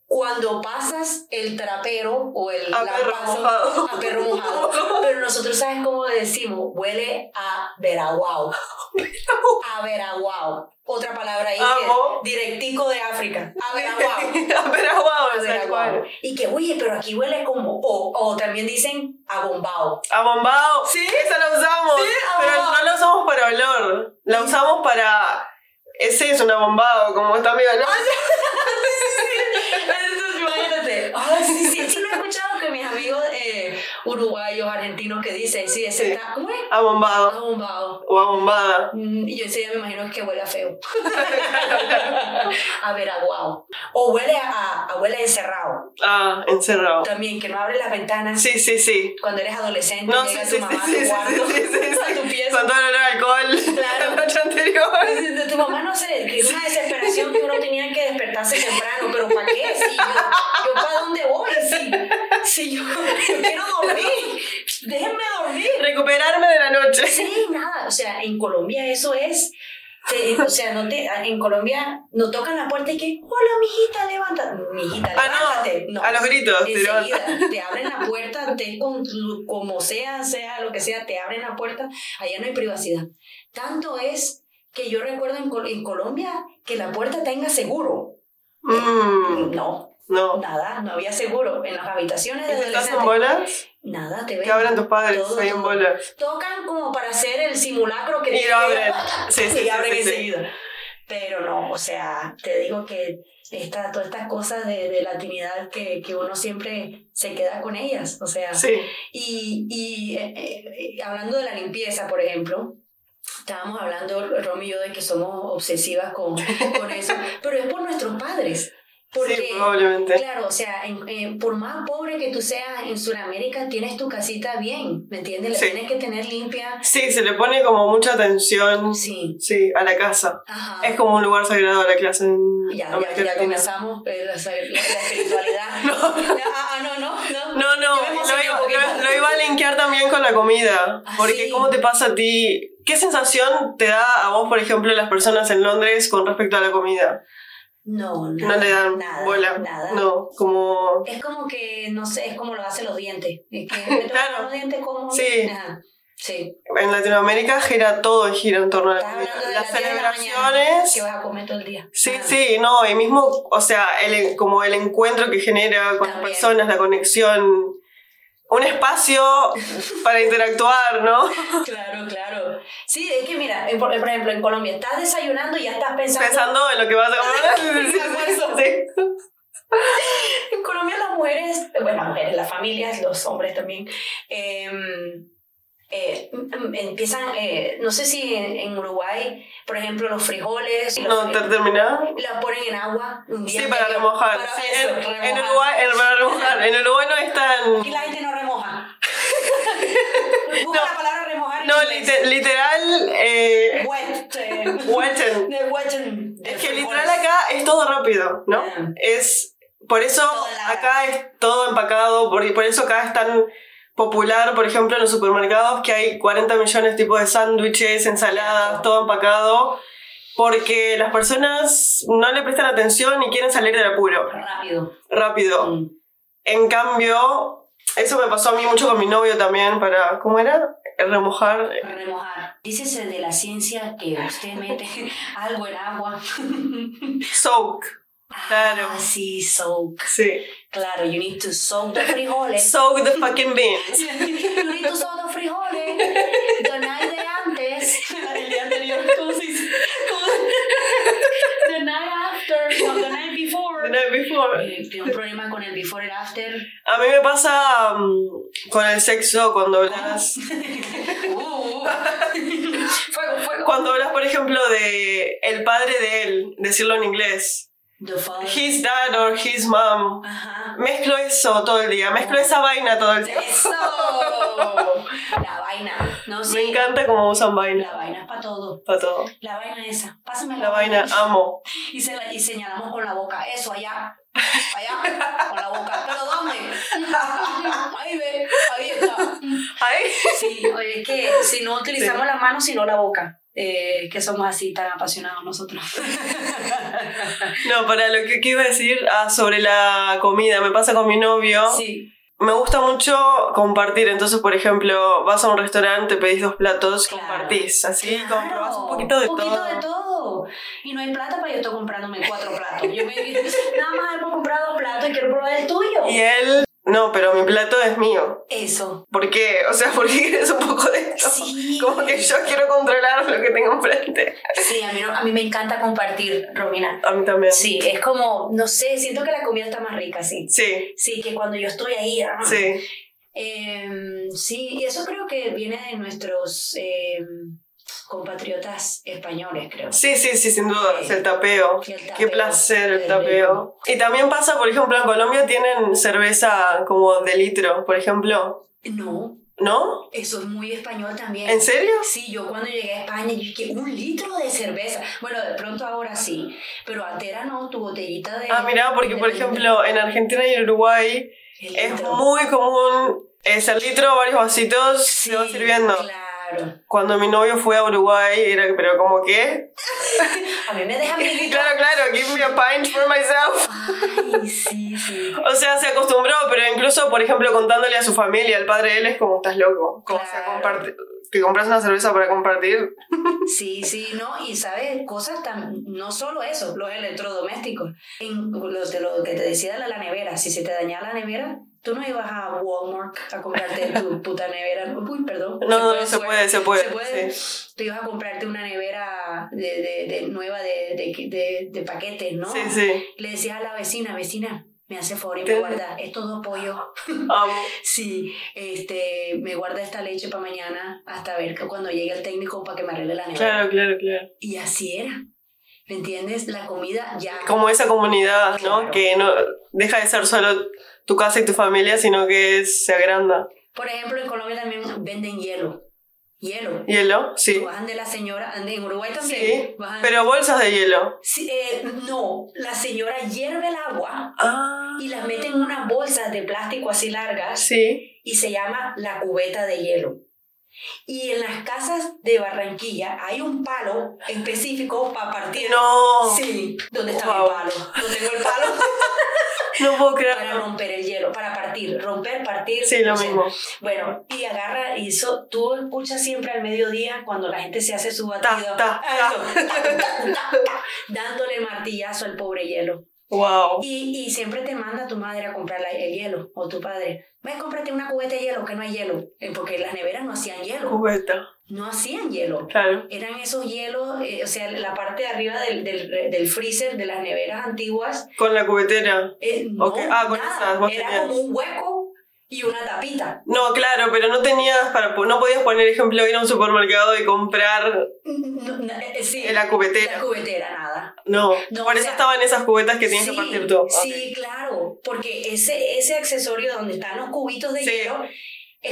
Cuando pasas el trapero o el A perro mojado. a perro mojado. Pero nosotros, ¿sabes cómo decimos? Huele a veraguao. A veraguao. Otra palabra ahí Amo. que directico de África. A veraguao. A A veraguao. cual. Y que, oye, pero aquí huele como. O, o también dicen abombao. Abombado. Sí, esa la usamos. Sí, pero no la usamos para olor. La usamos para. Ese es un abombado, como está medio olor. Sí, sí, sí, lo he escuchado que mis amigos eh, uruguayos, argentinos que dicen, sí, ese está, ¿cómo es? Abombado. Abombado. O abombada. Mm, Y yo enseguida me imagino que huele a feo. a ver, aguao. O huele a, a huele a encerrado. Ah, encerrado. También, que no abre las ventanas. Sí, sí, sí. Cuando eres adolescente, No, llega sí, tu mamá a tu cuarto, sí, sí, sí, a tu sí. pieza. Con todo el olor a alcohol Claro. la noche anterior. De tu mamá no sé, que era una desesperación que uno tenía que despertarse temprano, pero ¿para qué? Si yo, yo ¿para dónde voy? Si, si yo, yo quiero dormir, déjenme dormir. Recuperarme de la noche. Sí, nada, o sea, en Colombia eso es, te- o sea, no te, en Colombia nos tocan la puerta y que, hola, mijita, levanta, mijita, Ah, levántate. no. A los gritos. te te abren la puerta, te, con, como sea, sea lo que sea, te abren la puerta, allá no hay privacidad. Tanto es que yo recuerdo en, en Colombia que la puerta tenga seguro. Mm, No, no. nada, no había seguro. En las habitaciones de ¿Y si estás en bolas? Nada, te ven. Que abran tus padres Todo, en todo. bolas. Tocan como para hacer el simulacro que Y lo que- abren. Sí, sí, sí, abren sí, sí. enseguida. Pero no, o sea, te digo que esta, todas estas cosas de, de latinidad que, que uno siempre se queda con ellas, o sea, Sí. y, y eh, eh, hablando de la limpieza, por ejemplo, estábamos hablando, Romy y yo, de que somos obsesivas con, con eso, pero es por nuestros padres. Porque, Sí, probablemente. claro, o sea, en- en- por más pobre que tú seas en Sudamérica, tienes tu casita bien, ¿me entiendes? La Sí. tienes que tener limpia. Sí, se le pone como mucha atención. Sí. Sí, a la casa. Ajá. Es como un lugar sagrado a la clase en Ya, América ya, ya Latina. comenzamos eh, la, la- espiritualidad. No. Ah, ah, no, no, no. No, no, lo iba, lo- lo iba a linkear también con la comida. Ah, Porque. ¿cómo te pasa a ti? ¿Qué sensación te da a vos, por ejemplo, las personas en Londres con respecto a la comida? No, No nada, le dan nada, bola. Nada. No, como. Es como que, no sé, es como lo hacen los dientes. Es que me tocan Claro. los dientes como... Sí. Ajá. Sí. En Latinoamérica gira todo gira en torno a la de Las las 10 de la mañana celebraciones. que vas a comer todo el día. Sí, sí, no, y mismo, o sea, el, como el encuentro que genera con las personas, la conexión, un espacio para interactuar, ¿no? Claro, claro. Sí, es que mira, por, ejemplo, en Colombia estás desayunando y ya estás pensando... Pensando en lo que vas a comer. Sí. En Colombia las mujeres, bueno, las mujeres, las familias, los hombres también, eh, eh, em- empiezan, eh, no sé si en, en Uruguay, por ejemplo, los frijoles, los No, ¿te terminás? la ponen en agua un día. Sí, para remojar. para Sí, eso, en, en remojar. Uruguay, en, para remojar. En Uruguay no es tan... Y la gente no remoja. Busca No. la palabra remojar en No, inglés. lite- literal... Eh, Wet. eh, wetten. de wetten, de Es que frijoles. literal acá es todo rápido. ¿no? Ah. Es, por eso acá es todo empacado, por, por eso acá es tan popular, por ejemplo, en los supermercados que hay 40 millones de tipos de sándwiches, ensaladas, todo empacado, porque las personas no le prestan atención y quieren salir del apuro, Rápido. rápido. Mm. En cambio, eso me pasó a mí mucho con mi novio también para, ¿cómo era? Remojar. Remojar. Dícese de la ciencia que usted mete algo en agua. Soak. Claro. Ah, sí, soak. Sí. Claro, you need to soak the frijoles. Soak the fucking beans. you need to soak the frijoles. The night de antes. El día anterior. ¿Cómo se dice? ¿Cómo se- The night after. No, the night before. The night before. Eh, Tengo un problema con el before and after. A mí me pasa mm, con el sexo cuando hablas. Uh, fuego, fuego. Cuando hablas, por ejemplo, de el padre de él, decirlo en inglés. The father. His dad or his mom. Ajá. Mezclo eso todo el día, mezclo esa vaina todo el día. Eso. La vaina. No sé. Me encanta cómo usan vaina. La vaina es para todo. Para todo. La vaina esa. Pásame la, La vaina, amo. Y, se la- y señalamos con la boca. Eso, allá. Allá. Con la boca. ¿Pero dónde? Ahí ve. Ahí está. Ay. Sí, oye, es que si no utilizamos la mano, sino la boca. Eh, que somos así tan apasionados nosotros. No, para lo que, que iba a decir ah, sobre la comida, me pasa con mi novio. Sí. Me gusta mucho compartir, entonces, por ejemplo, vas a un restaurante, pedís dos platos, Claro. compartís, así, Claro, comprobás un poquito de poquito todo. de todo. Y no hay plata para yo estar comprándome cuatro platos. Yo me nada más puedo comprar dos platos y quiero probar el tuyo. Y él, no, pero mi plato es mío. Eso. ¿Por qué? O sea, ¿por qué quieres un poco de esto? Sí. Como que yo quiero controlar lo que tengo enfrente. Sí, a mí, no- a mí me encanta compartir, Romina. A mí también. Sí, es como, no sé, siento que la comida está más rica, sí. Sí, Sí, que cuando yo estoy ahí. ah. sí. Em, sí, y eso creo que viene de nuestros em, compatriotas españoles, creo. Sí, sí, sí, sin duda. Sí. El tapeo. Qué placer el tapeo. Y también pasa, por ejemplo, en Colombia tienen cerveza como de litro, por ejemplo. No, ¿No? eso es muy español también. ¿En serio? Sí, yo cuando llegué a España, yo dije, un litro de cerveza. Bueno, de pronto ahora sí, pero antes era no, tu botellita de... Ah, mira, porque por ejemplo en Argentina y en Uruguay es muy común es el litro, varios vasitos, Sí, se va sirviendo. Claro. Cuando mi novio fue a Uruguay, era, pero como que, A mí me deja mi claro, claro, give me a pint for myself. Ay, sí, sí. O sea, se acostumbró, pero incluso, por ejemplo, contándole a su familia, el padre de él es como, estás loco, como se Claro. comparte, que compras una cerveza para compartir. Sí, sí, no, y sabes, cosas tan, no solo eso, los electrodomésticos. En los de lo que te decía de la nevera, si se te dañaba la nevera, tú no ibas a Walmart a comprarte tu puta nevera. Uy, perdón. No, no, no se puede, se puede. Se puede. sí. Tú ibas a comprarte una nevera de, de, de nueva de, de paquetes, ¿no? sí, sí, Le decías a la vecina, vecina, me hace favor y me guarda estos dos pollos. Sí, este, me guarda esta leche para mañana hasta ver que cuando llegue el técnico para que me arregle la nevera. Claro, claro, claro. Y así era. ¿Me entiendes? La comida ya. Como esa comunidad, ¿no? Que no deja de ser solo tu casa y tu familia, sino que se agranda. Por ejemplo, en Colombia también venden hielo. Hielo. ¿Hielo? Sí. Bajan de la señora, en Uruguay también. Sí, bajan- pero bolsas de hielo. Sí, eh, no, la señora hierve el agua Ah, y la mete en unas bolsas de plástico así largas sí. y se llama la cubeta de hielo. Y en las casas de Barranquilla hay un palo específico para partir. No, Sí, ¿dónde está Wow. mi palo? No tengo el palo no puedo para creer. romper el hielo, para partir, romper, partir. Sí, lo mismo. Bueno, y agarra, y eso, tú escuchas siempre al mediodía cuando la gente se hace su batido, ta, ta, dándole martillazo al pobre hielo. Wow. Y, y siempre te manda tu madre a comprar el hielo, o tu padre, ve, cómprate una cubeta de hielo, que no hay hielo, Eh, porque las neveras no hacían hielo, Cubeta. No hacían hielo. Claro. Eran esos hielos, eh, o sea, la parte de arriba del, del, del freezer de las neveras antiguas. Con la cubetera. eh, no, Ok, ah, con nada. esas, Era tenías. como un hueco y una tapita. No, claro, pero no tenías para no podías poner ejemplo ir a un supermercado y comprar No, no, eh, sí, la cubetera. la cubetera, nada. No, No, por eso sea, estaban esas cubetas que tienes sí, que partir tú. Sí, claro, porque ese, ese accesorio donde están los cubitos de Sí. hielo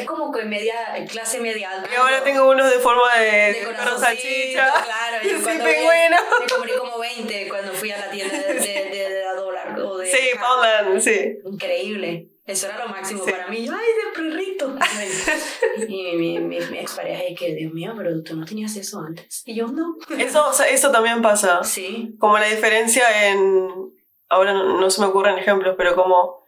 es como que media, clase media alta. Y ahora tengo unos de forma de, de perro salchicha. Claro, yo Sí, cuando vi- pingüino. me compré como 20 cuando fui a la tienda de, de, de, de la dólar o de Sí, Poundland, sí. Increíble. Eso era lo máximo Sí. para mí. Ay, de perrito. y mi, mi, mi expareja, y que Dios mío, pero tú no tenías eso antes. Y yo no. Eso, o sea, eso también pasa. Sí. Como la diferencia en. Ahora no, no se me ocurren ejemplos, pero como.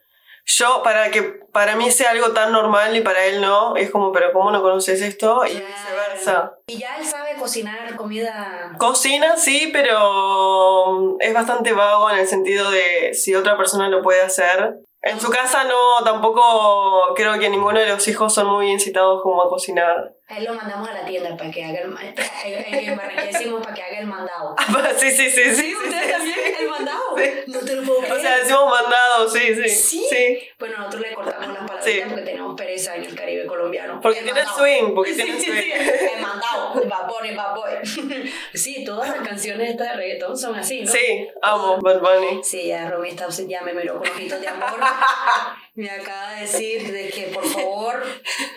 Yo, para que para mí sea algo tan normal y para él no, es como, pero ¿cómo no conoces esto? Y Claro. viceversa. Y ya él sabe cocinar comida. Cocina, sí, pero es bastante vago en el sentido de si otra persona lo puede hacer. En su casa no, tampoco creo que ninguno de los hijos son muy incitados como a cocinar. A él lo mandamos a la tienda para que haga el. En Barranquilla decimos para que haga el mandado. sí, sí, sí, sí. Sí, ustedes también, el mandado. Sí. No te lo puedo creer. O sea, decimos mandado, sí, sí. ¿Sí? Sí. Bueno, nosotros le cortamos las palabritas Sí. porque tenemos pereza en el Caribe colombiano. Porque El tiene swing, porque sí, tiene sí, swing. sí, el mandado, Bad Bunny, Bad Bunny. Sí, todas las canciones estas de reggaetón son así, ¿no? Sí, amo Bad Bunny. Sí, ya Romy está, ya me miró con ojitos de amor. Me acaba de decir de que por favor.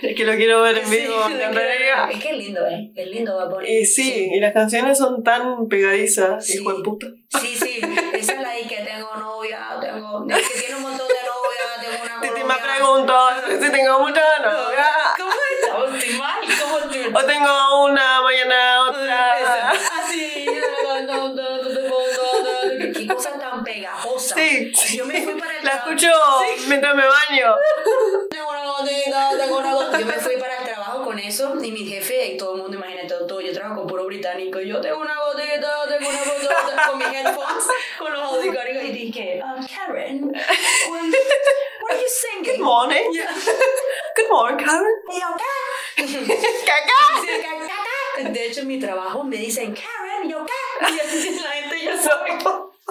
Es que lo quiero ver en Sí, vivo, me que- encantaría. Es que es lindo, ¿eh? Es lindo Bad Bunny. Y sí, y las canciones son tan pegadizas, Sí. hijo de puta. Sí, sí, esa es la de que tengo novia, tengo. Es que tiene un montón de novia, tengo una Titi me colombiana. preguntó si tengo mucha novia. ¿Cómo estamos? Estoy mal, ¿cómo estoy? O tengo una, mañana otra. Así, qué cosa tan pegajosa. Sí, Yo me fui para el la trabajo. escucho mientras me baño. Tengo una gotita, tengo una gotita. Yo me fui para el trabajo con eso y mi jefe y todo el mundo, imagínate todo, todo, yo trabajo con puro británico. Yo tengo una gotita, tengo una gotita con mis headphones, con los audífonos y dije, um, Karen, what, what are you singing? Good morning. Yeah. Good morning, Karen. Y yo, ¿qué? Caca. Sí, ca- ca- ca. De hecho, en mi trabajo me dicen Karen, y yo ¿qué? Y así la gente ya sabe.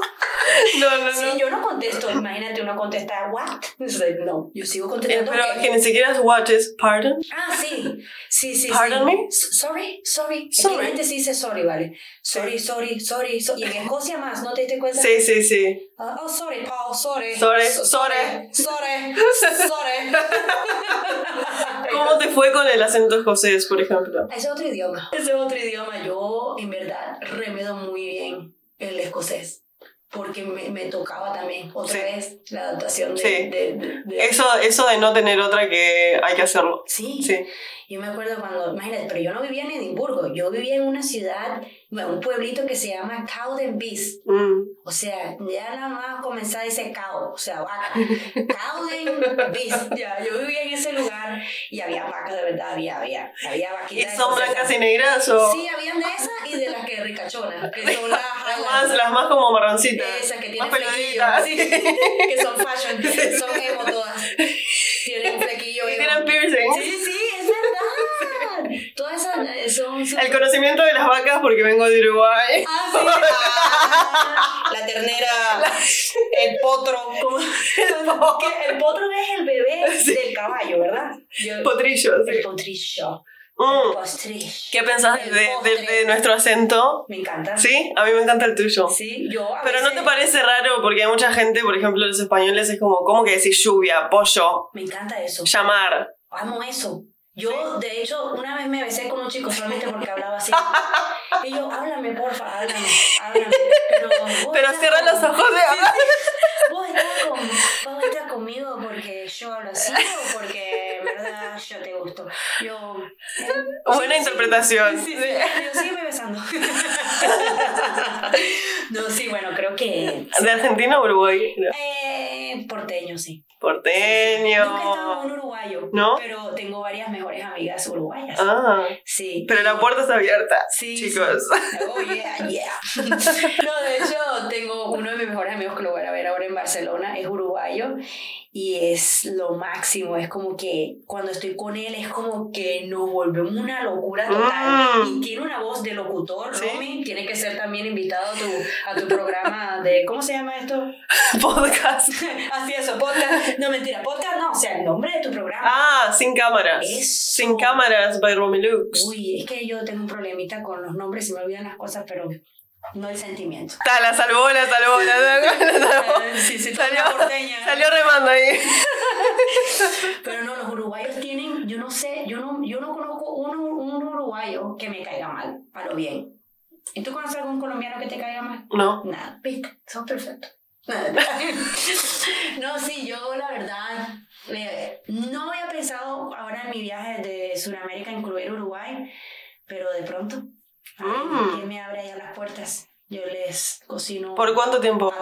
No, no, no. yo no contesto, imagínate uno contesta what. Es like, no, yo sigo Eh, contestando. Pero que- que ni siquiera es what is pardon. Ah, sí, sí, sí. Pardon sí. me? S- Sorry, sorry. Es Sorry. que la gente sí dice sorry, ¿vale? Sorry, sorry, sorry. so- Y en Escocia más, ¿no te diste cuenta? Sí, sí, sí. Ah, oh, sorry, Paul, sorry. Sorry, So- sorry. Sorry, sorry. ¿Cómo te fue con el acento escocés, por ejemplo? Ese es otro idioma. Ese es otro idioma. Yo, en verdad, remedo muy bien el escocés. Porque me, me tocaba también otra Sí. vez la adaptación de, Sí. de, de- de- Eso, eso de no tener otra que hay que hacerlo. Sí. Sí. Yo me acuerdo cuando, imagínate, pero yo no vivía en Edimburgo, yo vivía en una ciudad, un pueblito que se llama Cowdenbeath. Mm. O sea, ya nada más comenzar dice cow, o sea, vaca. Cowdenbeath. Ya, yo vivía en ese lugar y había vacas de verdad, había, había, había ¿Y son blancas y negras o Sí, habían de esas y de las que ricachonas, que son las las más, las más como marroncitas? esas que tienen flequillo, peluditas. sí, que son fashion, son emo todas. Tienen un flequillo Y tienen piercing. Sí, sí, El conocimiento de las vacas porque vengo de Uruguay. Ah, sí. Ah, la ternera, el potro. ¿cómo? Que el potro es el bebé Sí. del caballo, ¿verdad? Yo- Potrillo, el sí. potrillo. Mm. ¿Qué pensás El de, de- de nuestro acento? Me encanta. Sí, a mí me encanta el tuyo. Sí, yo a Pero ¿no te veces- parece raro? Porque hay mucha gente, por ejemplo, los españoles es como, ¿cómo que decís lluvia, pollo, Me encanta eso. llamar? Amo eso. Yo, de hecho, una vez me besé con un chico solamente porque hablaba así. Y yo, háblame, porfa, háblame, háblame. Pero, Pero cierra con- los ojos de hablar. ¿Vos estás, con, vos estás conmigo porque yo hablo así o porque en verdad yo te gusto. Yo. eh, Buena sí, interpretación. Sí, sí, sí. Yo besando. no, sí, bueno, creo que. ¿De Argentina o Uruguay? Eh, porteño, sí. Porteño. Nunca he estado un uruguayo. ¿No? Pero tengo varias mejores amigas uruguayas. Ah, Sí. pero la puerta está abierta, Sí, chicos. sí. Oh, yeah, yeah. No, de hecho, tengo uno de mis mejores amigos que lo voy a ver ahora en Barcelona, es uruguayo y es lo máximo. Es como que cuando estoy con él es como que nos volvemos una locura total. Mm. Y tiene una voz de locutor, Sí. Romy. Tiene que ser también invitado a tu, a tu programa de. ¿Cómo se llama esto? Podcast. Así eso, podcast. No, mentira, podcast no, o sea, el nombre de tu programa. Ah, sin cámaras. Eso. Sin cámaras by Romilux. Uy, es que yo tengo un problemita con los nombres y me olvidan las cosas, pero no el sentimiento. Ta, la salvó, la salvó, la salvó. la salvó. Sí, sí, Salió, salió remando ahí. Pero no, los uruguayos tienen, yo no sé, yo no, yo no conozco uno, un uruguayo que me caiga mal, para lo bien. ¿Y tú conoces algún colombiano que te caiga mal? No. Nada, viste, son perfectos. no, sí, yo la verdad eh, no había pensado ahora en mi viaje de Sudamérica incluir Uruguay, pero de pronto, a Mm. ¿quién me abre allá las puertas? Yo les cocino. ¿Por cuánto tiempo?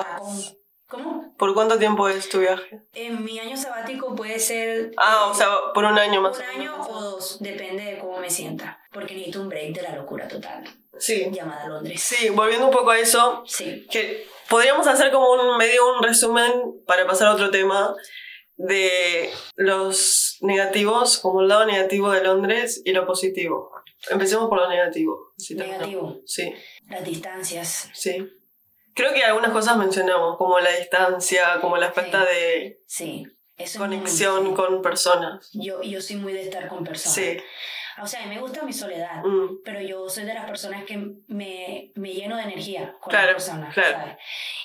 ¿Cómo? ¿Por cuánto tiempo es tu viaje? En mi año sabático puede ser. Ah, o sea, por un año más Un año o dos, depende de cómo me sienta. Porque necesito un break de la locura total. Sí. Llamada Londres. Sí, volviendo un poco a eso, Sí. que podríamos hacer como un medio un resumen para pasar a otro tema de los negativos, como el lado negativo de Londres y lo positivo. Empecemos por lo negativo. Negativo. Sí, Las distancias. sí. Creo que algunas cosas mencionamos, como la distancia, como la falta de Sí. Eso es conexión muy- con personas. Yo, yo soy muy de estar con personas. Sí. O sea, a mí me gusta mi soledad. Mm, Pero yo soy de las personas que me, me lleno de energía con Claro, las personas, claro. ¿sabes?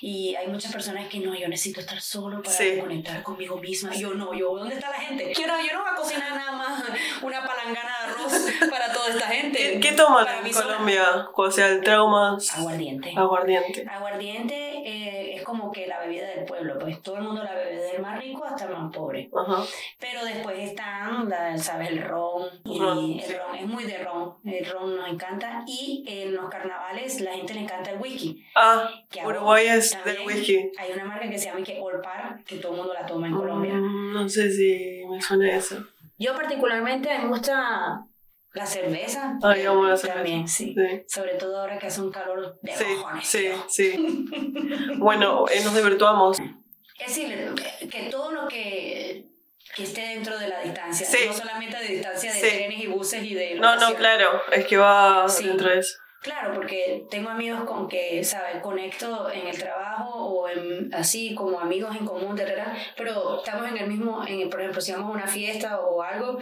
Y hay muchas personas que no, yo necesito estar solo para Sí. conectar conmigo misma. Yo no, yo, ¿dónde está la gente? Quiero, yo no voy a cocinar nada más una palangana de arroz para toda esta gente. ¿Qué, qué toman en mí sola. Colombia? O sea, el traumas, Aguardiente. aguardiente. Aguardiente eh, es como que la bebida del pueblo, pues todo el mundo la bebe, desde el más rico hasta el más pobre. Ajá. Pero después están, ¿sabes? El ron. Y el ron es muy de ron. El ron nos encanta. Y en los carnavales la gente le encanta el whisky. Ah, Que Uruguay es del whisky. Hay una marca que se llama que Olpar, que todo el mundo la toma en Colombia. Mm, no sé si me suena eso. Yo particularmente me gusta la cerveza. Amo la cerveza. También, sí. Sí. Sobre todo ahora que hace un calor de Sí, cojones. sí, sí. Bueno, eh, nos desvirtuamos. Es decir, que todo lo que, que esté dentro de la distancia, Sí. no solamente de distancia de trenes y buses y de... No, no, claro, es que va dentro de eso. Claro, porque tengo amigos con que, ¿sabes? Conecto en el trabajo o en, así como amigos en común, de verdad, pero estamos en el mismo, en, por ejemplo, si vamos a una fiesta o algo,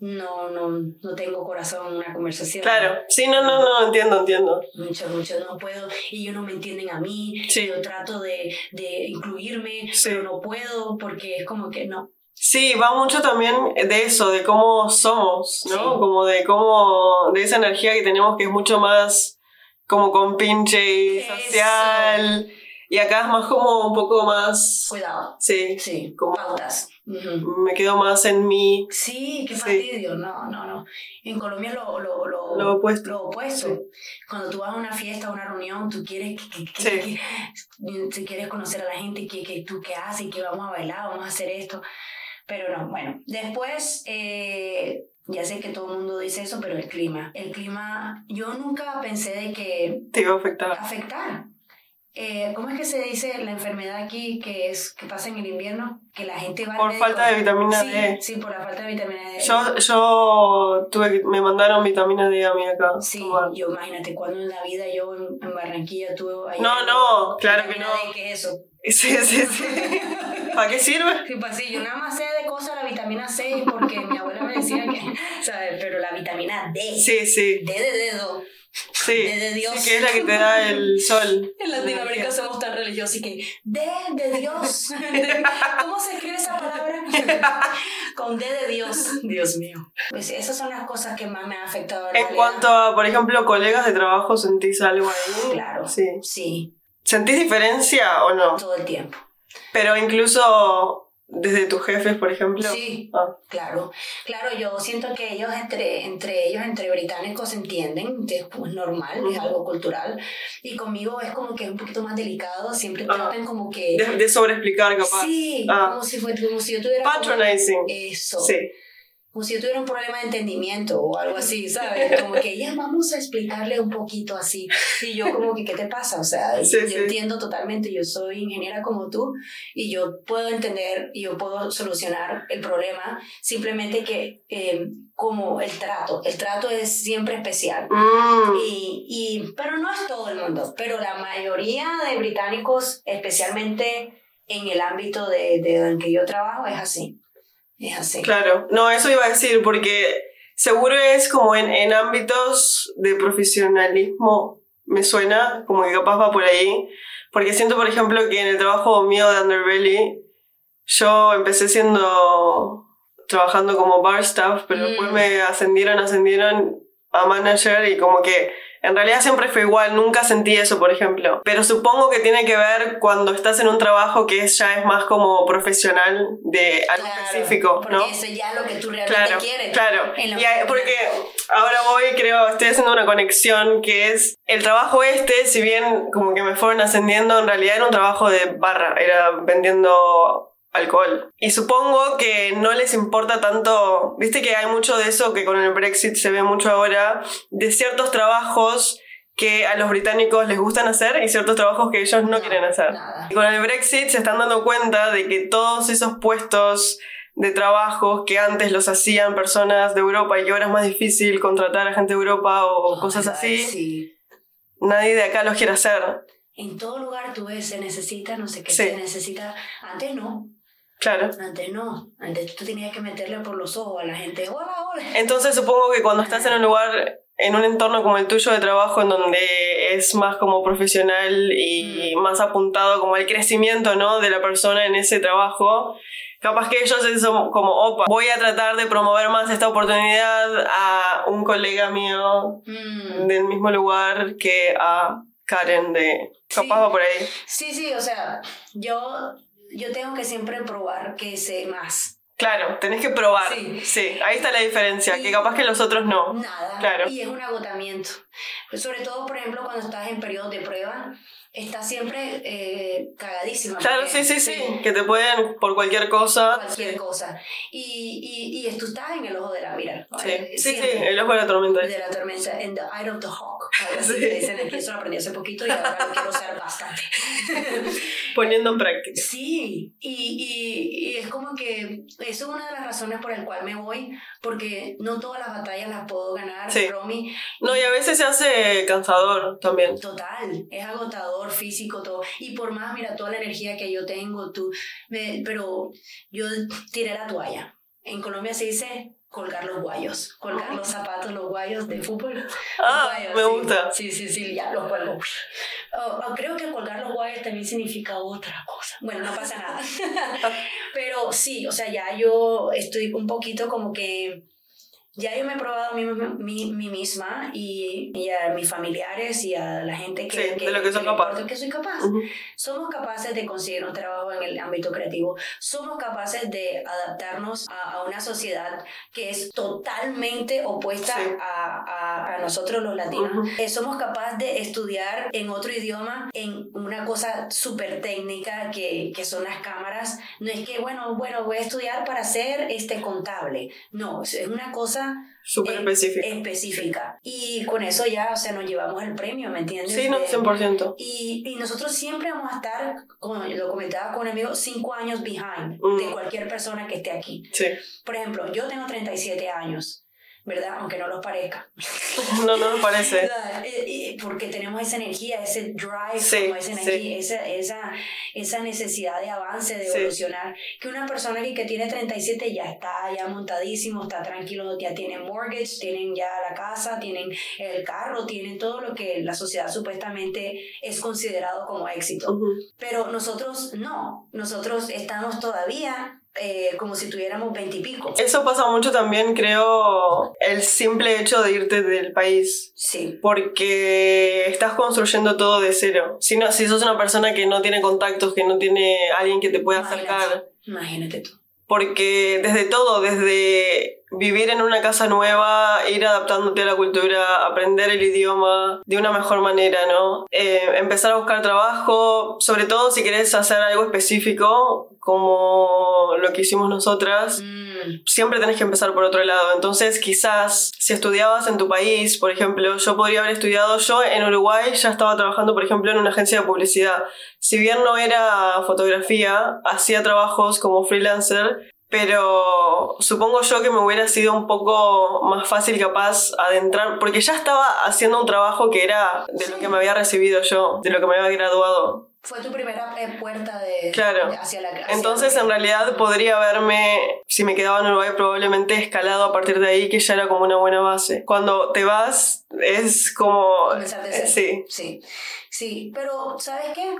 no, no, no tengo corazón en una conversación. Claro, sí, no, no, no, entiendo, entiendo. Mucho, mucho, no puedo, y ellos no me entienden a mí, Sí. yo trato de, de incluirme, Sí. pero no puedo porque es como que no. Sí, va mucho también de eso, de cómo somos, ¿no? Sí. Como de cómo, de esa energía que tenemos que es mucho más como con pinche y Eso. Y acá es más como un poco más, Cuidado. sí, Sí, Como- pautas. Ujú. me quedo más en mí. Sí, qué Sí. fastidio. No, no, no. En Colombia lo, lo, lo, Lo opuesto. lo opuesto. Sí. Cuando tú vas a una fiesta, a una reunión, tú quieres, que, que- Sí. que- tú quieres conocer a la gente, que, que tú qué haces, que vamos a bailar, vamos a hacer esto. Pero no, bueno. Después, eh, ya sé que todo el mundo dice eso, pero el clima. El clima, yo nunca pensé de que Te iba a afectar. afectar. Eh, ¿Cómo es que se dice la enfermedad aquí que es que pasa en el invierno? Que la gente va Por falta de vitamina sí, D. Sí, por la falta de vitamina D. Yo, yo tuve me mandaron vitamina D a mí acá. Sí, tomar. yo imagínate cuando en la vida yo en, en Barranquilla tuve ahí No, no, claro que no. D, ¿qué es eso? Sí, sí, sí. ¿Para qué sirve? Sí, pues sí, yo nada más sé de cosas la vitamina C porque mi abuela me decía que, ¿sabes? Pero la vitamina D, Sí, sí, D de dedo. Sí. De Dios. Que es la que te da el sol. En Latinoamérica somos tan religiosos y que D de Dios. De- ¿Cómo se escribe esa palabra? Con D de Dios. Dios mío. Pues esas son las cosas que más me han afectado. En realidad. cuanto a, por ejemplo, colegas de trabajo, ¿sentís algo ahí? Claro. Sí. Sí, ¿Sentís diferencia o no? todo el tiempo. Pero incluso desde tus jefes, por ejemplo. Sí, Ah, claro. Claro, yo siento que ellos entre, entre ellos, entre británicos, se entienden, es pues, normal, es Ujú. algo cultural. Y conmigo es como que es un poquito más delicado, siempre Ah. tratan como que... de, de sobreexplicar, capaz. Sí, Ah. como, si fue, como si yo tuviera... como- Patronizing. Eso. Sí. Como si yo tuviera un problema de entendimiento o algo así, ¿sabes? Como que ya vamos a explicarle un poquito así. Y yo como que, ¿qué te pasa? O sea, Sí, yo sí. entiendo totalmente, yo soy ingeniera como tú y yo puedo entender y yo puedo solucionar el problema, simplemente que eh, como el trato, el trato es siempre especial. Mm, Y, y, pero no es todo el mundo, pero la mayoría de británicos, especialmente en el ámbito de, de en que yo trabajo, es así. Es así. claro. No, eso iba a decir, porque seguro es como en, en ámbitos de profesionalismo, me suena, como que capaz va por ahí. Porque siento, por ejemplo, que en el trabajo mío de Underbelly, Yo empecé siendo trabajando como bar staff, pero después Mm. me ascendieron, ascendieron a manager y como que en realidad siempre fue igual, nunca sentí eso, por ejemplo. Pero supongo que tiene que ver cuando estás en un trabajo que ya es más como profesional de algo Claro, específico, porque ¿no? eso ya es lo que tú realmente Claro, quieres. claro. Y hay- porque ahora voy, creo, estoy haciendo una conexión que es el trabajo este, si bien como que me fueron ascendiendo, en realidad era un trabajo de barra, era vendiendo alcohol. Y supongo que no les importa tanto, viste que hay mucho de eso que con el Brexit se ve mucho ahora, de ciertos trabajos que a los británicos les gustan hacer y ciertos trabajos que ellos no, quieren hacer. Nada. Y con el Brexit se están dando cuenta de que todos esos puestos de trabajo que antes los hacían personas de Europa y que ahora es más difícil contratar a gente de Europa o cosas Ay, así, Sí. nadie de acá los quiere hacer. En todo lugar tú ves, se necesita, no sé qué Sí. se necesita. Antes no, Claro. antes no. Antes tú tenías que meterle por los ojos a la gente. Hola, hola. Entonces supongo que cuando estás en un lugar, en un entorno como el tuyo de trabajo, en donde es más como profesional y Mm. más apuntado como al crecimiento, ¿no? De la persona en ese trabajo, capaz que ellos son como, opa, voy a tratar de promover más esta oportunidad a un colega mío Mm. del mismo lugar que a Karen de... Capaz Sí. va por ahí. Sí, sí, o sea, yo, yo tengo que siempre probar que sé más. Claro, tenés que probar. Sí. Sí, ahí está la diferencia, Y- que capaz que los otros no. Nada. Claro. Y es un agotamiento. Pues sobre todo, por ejemplo, cuando estás en periodos de prueba, estás siempre eh, cagadísima. Claro, porque- sí, sí, sí, que te pueden por cualquier cosa. Cualquier cosa. Y, y, y tú estás en el ojo de la mira. Sí, Eh, sí, sí, siempre. el ojo de la tormenta. de la tormenta, in the eye of the hawk. Sí. que dicen aquí, eso lo aprendí hace poquito y ahora lo quiero usar bastante. Poniendo en práctica. Sí, y, y, y es como que eso es una de las razones por el cual me voy, porque no todas las batallas las puedo ganar, Sí. Romy. No, y a veces se hace cansador también. Total, es agotador físico todo. Y por más, mira, toda la energía que yo tengo, tú, me- pero yo tiré la toalla. En Colombia se dice colgar los guayos, colgar los zapatos, los guayos de fútbol. Ah, Guayos, me gusta. Sí, sí, sí, ya los cuelgo. Oh, oh, creo que colgar los guayos también significa otra cosa. Bueno, no pasa nada. Pero sí, o sea, ya yo estoy un poquito como que ya yo me he probado a mí, mí- mí misma y, y a mis familiares y a la gente que, Sí, de lo que son importa que soy capaz. Ujú. Somos capaces de conseguir un trabajo en el ámbito creativo. Somos capaces de adaptarnos a, a una sociedad que es totalmente opuesta Sí. a, a- a nosotros los latinos. Ujú. Eh, somos capaces de estudiar en otro idioma, en una cosa súper técnica que, que son las cámaras. No es que, bueno, bueno, voy a estudiar para ser este contable. No, es una cosa Súper eh, específico. específica. Y con eso ya, o sea, nos llevamos el premio, ¿me entiendes? Sí, no, De- 100%. y, y nosotros siempre vamos a estar, como lo comentaba con un amigo, cinco años behind Mm. de cualquier persona que esté aquí. Sí. Por ejemplo, yo tengo 37 años, ¿verdad? Aunque no los parezca. No, no me parece. Porque tenemos esa energía, ese drive, Sí, como dicen sí. aquí, esa, esa, esa necesidad de avance, de Sí. evolucionar. Que una persona que, que tiene 37 ya está ya montadísimo, está tranquilo, ya tiene mortgage, tienen ya la casa, tienen el carro, tienen todo lo que la sociedad supuestamente es considerado como éxito. Ujú. Pero nosotros no, nosotros estamos todavía eh, como si tuviéramos 20 y pico. Eso pasa mucho también, creo, el simple hecho de irte del país. Sí. Porque estás construyendo todo de cero. Si, no, si sos una persona que no tiene contactos, que no tiene alguien que te pueda Imagínate. acercar. Imagínate tú. Porque desde todo, desde vivir en una casa nueva, ir adaptándote a la cultura, aprender el idioma de una mejor manera, ¿no? Eh, empezar a buscar trabajo, sobre todo si querés hacer algo específico, como lo que hicimos nosotras, Mm, siempre tenés que empezar por otro lado. Entonces, quizás si estudiabas en tu país, por ejemplo, yo podría haber estudiado, yo en Uruguay ya estaba trabajando, por ejemplo, en una agencia de publicidad. Si bien no era fotografía, hacía trabajos como freelancer, pero supongo yo que me hubiera sido un poco más fácil capaz adentrar, porque ya estaba haciendo un trabajo que era de lo que me había recibido yo, de lo que me había graduado. Fue tu primera eh, puerta de, Claro. hacia la hacia Entonces, la- en realidad, podría haberme, si me quedaba en Uruguay, probablemente escalado a partir de ahí, que ya era como una buena base. Cuando te vas, es como... Comenzar de eh, cero. Sí, Sí, sí, pero ¿sabes qué?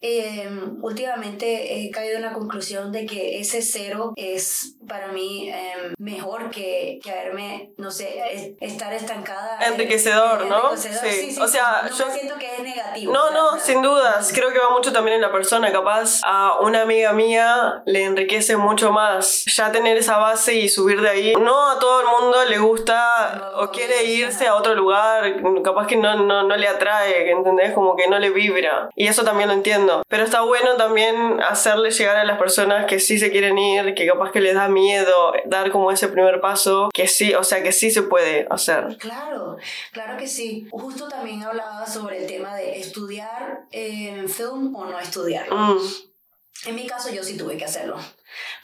Eh, últimamente he caído en la conclusión de que ese cero es para mí eh, mejor que, que haberme, no sé, estar estancada. Enriquecedor, ¿no? Sí. sí, sí, o sea, no yo siento que es negativo. No, no, sin dudas. Creo que va mucho también en la persona. Capaz a una amiga mía le enriquece mucho más ya tener esa base y subir de ahí. No a todo el mundo le gusta o quiere irse a otro lugar, capaz que no, no, no le atrae, ¿entendés? Como que no le vibra. Y eso también lo entiendo pero está bueno también hacerle llegar a las personas que sí se quieren ir, que capaz que les da miedo dar como ese primer paso, que sí, o sea, que sí se puede hacer. Claro, claro que sí. Justo también hablaba sobre el tema de estudiar en film o no estudiar. Mm. En mi caso yo sí tuve que hacerlo,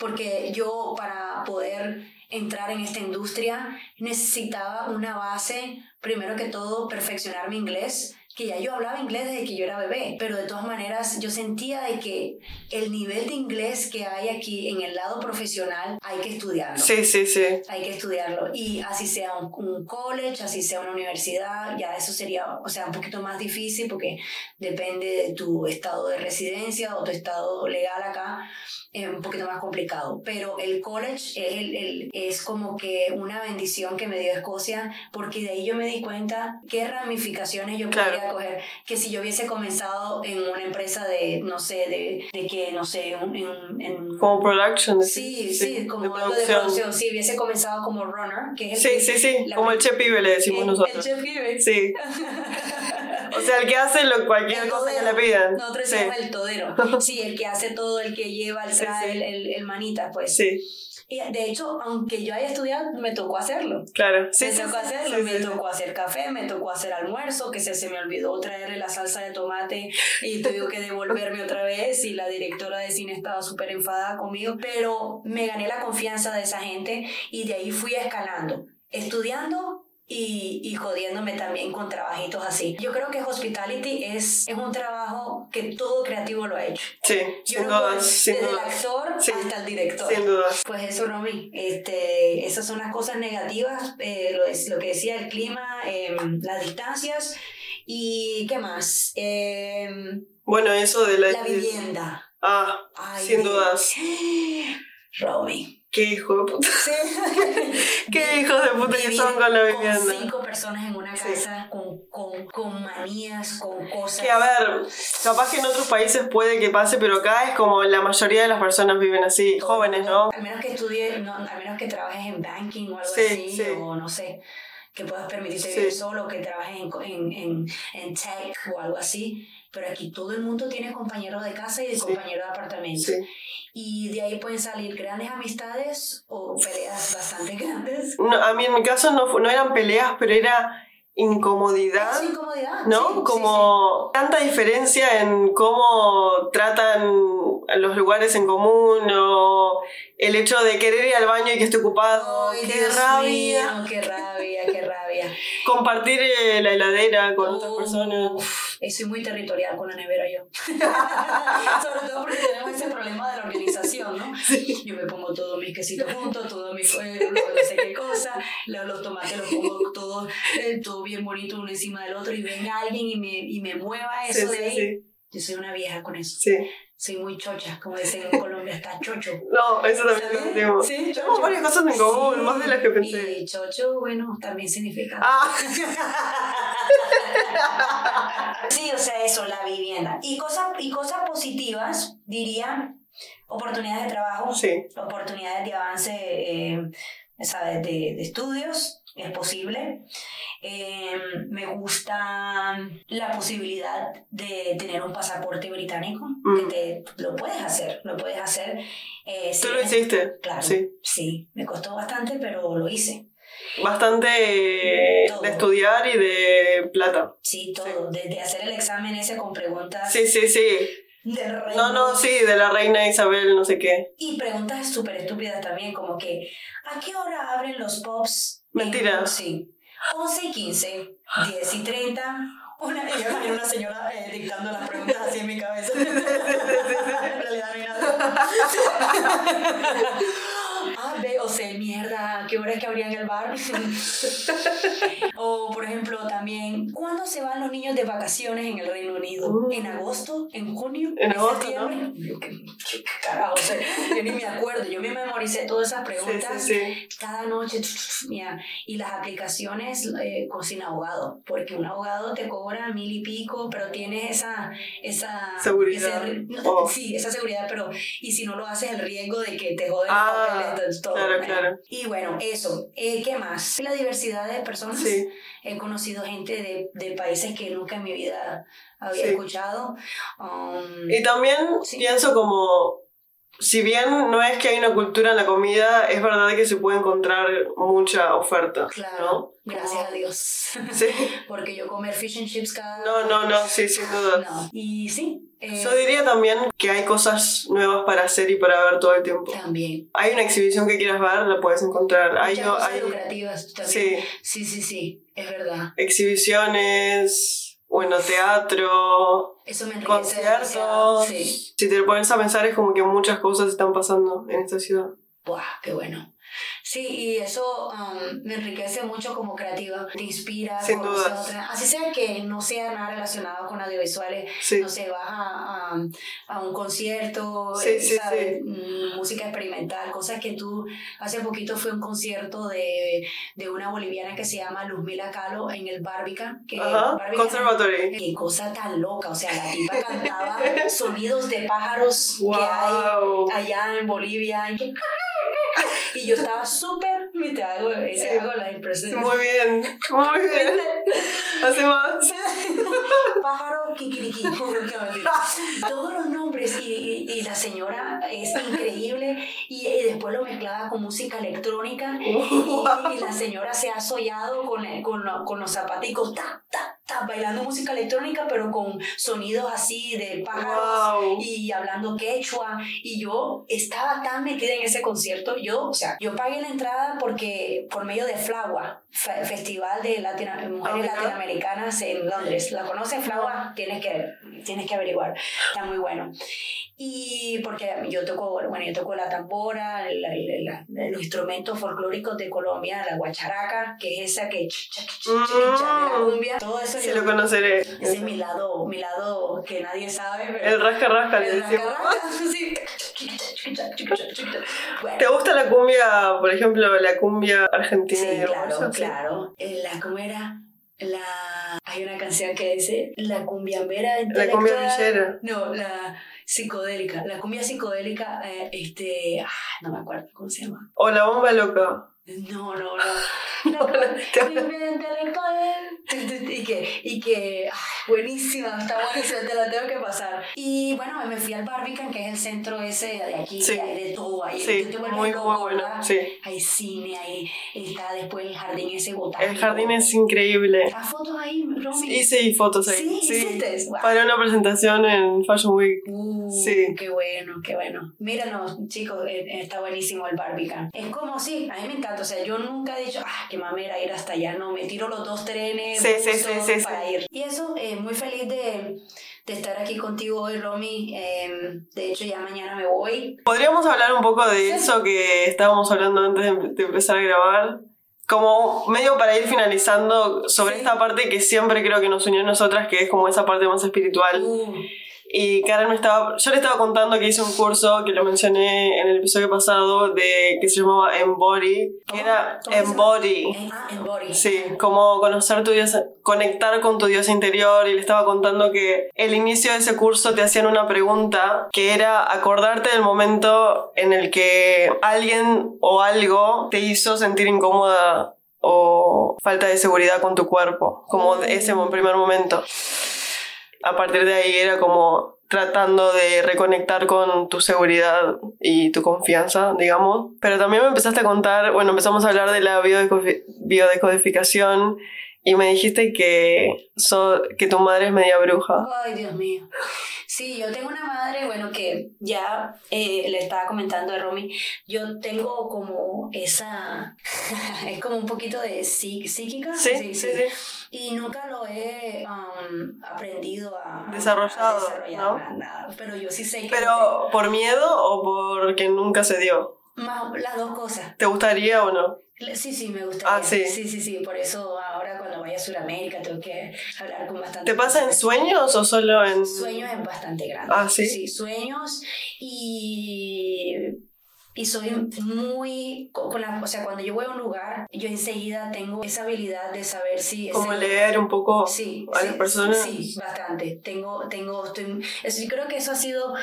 porque yo para poder entrar en esta industria necesitaba una base, primero que todo, perfeccionar mi inglés que ya yo hablaba inglés desde que yo era bebé, pero de todas maneras yo sentía de que el nivel de inglés que hay aquí en el lado profesional hay que estudiarlo. Sí, sí, sí. Hay que estudiarlo. Y así sea un, un college, así sea una universidad, ya eso sería, o sea, un poquito más difícil porque depende de tu estado de residencia o tu estado legal acá es un poquito más complicado, pero el college es, el, el, es como que una bendición que me dio Escocia, porque de ahí yo me di cuenta qué ramificaciones yo podía coger, que si yo hubiese comenzado en una empresa de, no sé, de, de que, no sé, en... en como production. Sí, sí, sí como algo de producción, sí, hubiese comenzado como runner, que es el Sí, sí, sí, como el chef pibe le decimos nosotros. El chef pibe. Sí. o sea, el que hace lo, cualquier cosa que le pidan. Nosotros sí. el todero. Sí, el que hace todo, el que lleva el el, el, el, manita, pues. Sí. Y de hecho, aunque yo haya estudiado, me tocó hacerlo. Claro, sí. Me tocó hacerlo, me tocó hacer café, me tocó hacer almuerzo, que se, se me olvidó traerle la salsa de tomate y tuve que devolverme otra vez y la directora de cine estaba súper enfadada conmigo, pero me gané la confianza de esa gente y de ahí fui escalando, estudiando y, y, jodiéndome también con trabajitos así. Yo creo que hospitality es, es un trabajo que todo creativo lo ha hecho. Sí, Yo sin dudas. Desde el actor hasta el director. Sin dudas. Pues eso, Romy. Este, esas son las cosas negativas, eh, lo, es, lo que decía el clima, eh, las distancias y ¿qué más? Eh, bueno, eso de la... La vivienda. Ah, Ay, sin dudas. Romy. Qué hijo de puta. Sí. Qué hijos de puta que son con la vivienda. Con cinco personas en una casa, sí. con, con, con, manías, con cosas. Que a ver, capaz que en otros países puede que pase, pero acá es como la mayoría de las personas viven así, Todo jóvenes, ¿no? Al menos que estudies, no, al menos que trabajes en banking o algo sí, así, sí. o no sé que puedas permitirte vivir solo, que trabajes en, en, en, en tech o algo así pero aquí todo el mundo tiene compañero de casa y de sí. compañero de apartamento. Sí. Y de ahí pueden salir grandes amistades o peleas bastante grandes. No, a mí en mi caso no, no eran peleas, pero era incomodidad. Es incomodidad. ¿No? Sí, como tanta diferencia en cómo tratan los lugares en común o el hecho de querer ir al baño y que esté ocupado. Ay, ¡Qué rabia! Mío, ¡Qué rabia, qué rabia! Compartir eh, la heladera con otras personas. Soy muy territorial con la nevera yo. Sobre todo porque tenemos ese problema de la organización, ¿no? Sí. Yo me pongo todos mis quesitos juntos, todos mis eh, no sé qué cosa, los, los tomates los pongo todo, eh, todo bien bonito uno encima del otro y venga alguien y me, y me mueva eso Sí, de ahí. sí. Yo soy una vieja con eso. Sí. Soy muy chocha, como dicen en Colombia, está chocho. No, eso también lo ¿Sabes? tenemos. Sí, Tenemos varias cosas en común, Sí. más de las que pensé. Y chocho, bueno, también significa. Ah, Sí, o sea, eso, la vivienda. Y cosas, y cosas positivas, diría, oportunidades de trabajo, sí. oportunidades de avance, eh, ¿sabes? De, de estudios, es posible. Eh, me gusta la posibilidad de tener un pasaporte británico, Mm. que te, lo puedes hacer, lo puedes hacer. Eh, si ¿Tú lo eres- hiciste? Claro, Sí. sí, me costó bastante, pero lo hice. Bastante de estudiar y de plata. Sí, todo, desde hacer el examen ese con preguntas Sí, sí, sí. No, no, sí, de la reina Isabel, no sé qué. Y preguntas súper estúpidas también, como que, ¿a qué hora abren los pubs? Mentira. En- Sí. 11 y 15, 10 y 30. Una, yo una señora eh, dictando las preguntas así en mi cabeza. en realidad no hay nada. A, B o C, mierda, ¿qué hora es que abrían el bar? o, por ejemplo, también, ¿cuándo se van los niños de vacaciones en el Reino Unido? Uh. ¿En agosto? ¿En junio? En agosto, septiembre? Yo, ¿qué, qué carajo? O sea, yo ni me acuerdo, yo me memoricé todas esas preguntas sí, sí. cada noche. mira, Y las aplicaciones eh, con sin abogado, porque un abogado te cobra mil y pico, pero tienes esa... esa Seguridad. ese- no, Oh. Sí, esa seguridad, pero y si no lo haces, el riesgo de que te joden Ah, los papeles, entonces, todo. claro, ¿no? Claro. Y bueno, eso. Eh, ¿Qué más? La diversidad de personas. Sí. He conocido gente de, de países que nunca en mi vida había Sí. escuchado. Um, Y también Sí. pienso como, si bien no es que hay una cultura en la comida, es verdad que se puede encontrar mucha oferta. claro, ¿no? gracias a Dios. Sí. Porque yo comer fish and chips cada... No, no, no, sí, sin duda. No. Y sí. eh, Yo diría también que hay cosas nuevas para hacer y para ver todo el tiempo. También. Hay una exhibición que quieras ver, la puedes encontrar. Hay, cosas hay lucrativas también. sí, sí, sí, sí, es verdad. exhibiciones, bueno, teatro, Eso me conciertos. Sí. Si te pones a pensar es como que muchas cosas están pasando en esta ciudad. ¡Buah! ¡Qué bueno! Sí, y eso um, me enriquece mucho como creativa. Te inspira. Sin dudas. otra- Así sea que no sea nada relacionado con audiovisuales. Sí. No sé, vas a, a, a un concierto, Sí, eh, sí, ¿sabes? Mm, música experimental, cosas que tú... Hace poquito fue un concierto de, de una boliviana que se llama Luzmila Calo en el Barbican. Que Ajá, Barbican- Conservatory. Qué cosa tan loca, o sea, la tipa cantaba sonidos de pájaros que hay Wow. allá en Bolivia. Y, y yo estaba súper, te hago, eh, Sí. hago las impresiones. Muy bien, muy bien. Hace más. Pájaro kikiriki. Todos los nombres y, y- y la señora es increíble y, y después lo mezclaba con música electrónica y, la señora se ha sollado con, con, con los zapaticos, ta, ta, bailando música electrónica pero con sonidos así de pájaros Wow. y hablando quechua. Y yo estaba tan metida en ese concierto. Yo o sea yo pagué la entrada porque por medio de fe- festival de Latina- mujeres Ajá. latinoamericanas en Londres la conoces Flawa tienes que tienes que averiguar está muy bueno y porque yo toco bueno yo toco la tambora la- la- la- los instrumentos folclóricos de Colombia la guacharaca que es esa que ch- ch- ch- ch- ch- de la Mm. cumbia todo eso Sí yo- lo conoceré. ese es mi lado mi lado que nadie sabe pero El rasca rasca le el racarraca, sí. ¿Te gusta la cumbia, por ejemplo, la cumbia argentina? sí, claro, claro. Eh, La, ¿cómo era? La... Hay una canción que dice La cumbiambera La cumbia villera. No, la psicodélica. La cumbia psicodélica, eh, este... ah, no me acuerdo cómo se llama. O la bomba loca. No, no, no. La cumbia. Y que, y que, buenísima, está buenísima, te la tengo que pasar. Y bueno, me fui al Barbican, que es el centro ese de aquí, Sí. hay de todo, ahí Sí, te muy, loco, bueno. Sí. Hay cine, ahí está después el jardín ese botánico. El jardín es increíble. ¿Haz fotos ahí, Romy? Hice fotos ahí. Sí, hiciste. Wow. Para una presentación en Fashion Week. Uh, Sí. Qué bueno, qué bueno. Míranos, chicos, eh, está buenísimo el Barbican. Es como, sí, a mí me encanta. O sea, yo nunca he dicho, ah, qué mamera ir hasta allá. No, me tiro los dos trenes Sí, sí, sí, sí, para sí. ir. Y eso, eh, muy feliz de, de estar aquí contigo hoy, Romy. Eh, de hecho, ya mañana me voy. Podríamos hablar un poco de Sí. eso que estábamos hablando antes de, de empezar a grabar. Como medio para ir finalizando sobre Sí. esta parte que siempre creo que nos unió a nosotras, que es como esa parte más espiritual. Uh, Y Karen me estaba, yo le estaba contando que hice un curso que lo mencioné en el episodio pasado de que se llamaba Embody, que era ¿Cómo se llama? Embody. ah, en Body. Sí, como conocer tu diosa, conectar con tu diosa interior y le estaba contando que el inicio de ese curso te hacían una pregunta que era acordarte del momento en el que alguien o algo te hizo sentir incómoda o falta de seguridad con tu cuerpo, como de ese primer momento. A partir de ahí era como tratando de reconectar con tu seguridad y tu confianza, digamos. Pero también me empezaste a contar, bueno, empezamos a hablar de la biodecodificación y me dijiste que, so- que tu madre es media bruja. Ay, Dios mío. Sí, yo tengo una madre, bueno, que ya eh, le estaba comentando a Romy, yo tengo como esa, es como un poquito de psí- psíquica. Sí, sí, sí. Y nunca lo he um, aprendido a Desarrollado, a desarrollar ¿no? nada. Pero yo sí sé que... Pero, ¿por miedo o porque nunca se dio? Más, las dos cosas. ¿Te gustaría o no? Sí, sí, me gustaría. Ah, sí. Sí, sí, sí. Por eso ahora cuando vaya a Sudamérica tengo que hablar con bastante. ¿Te pasa en sueños o solo en.? Sueños es bastante grande. Ah, sí. Sí, sueños y. Y soy muy. Con la, o sea, cuando yo voy a un lugar, yo enseguida tengo esa habilidad de saber si. Como leer un poco Sí, a sí, las personas. Sí, bastante. Tengo, tengo, estoy, eso- yo creo que eso ha sido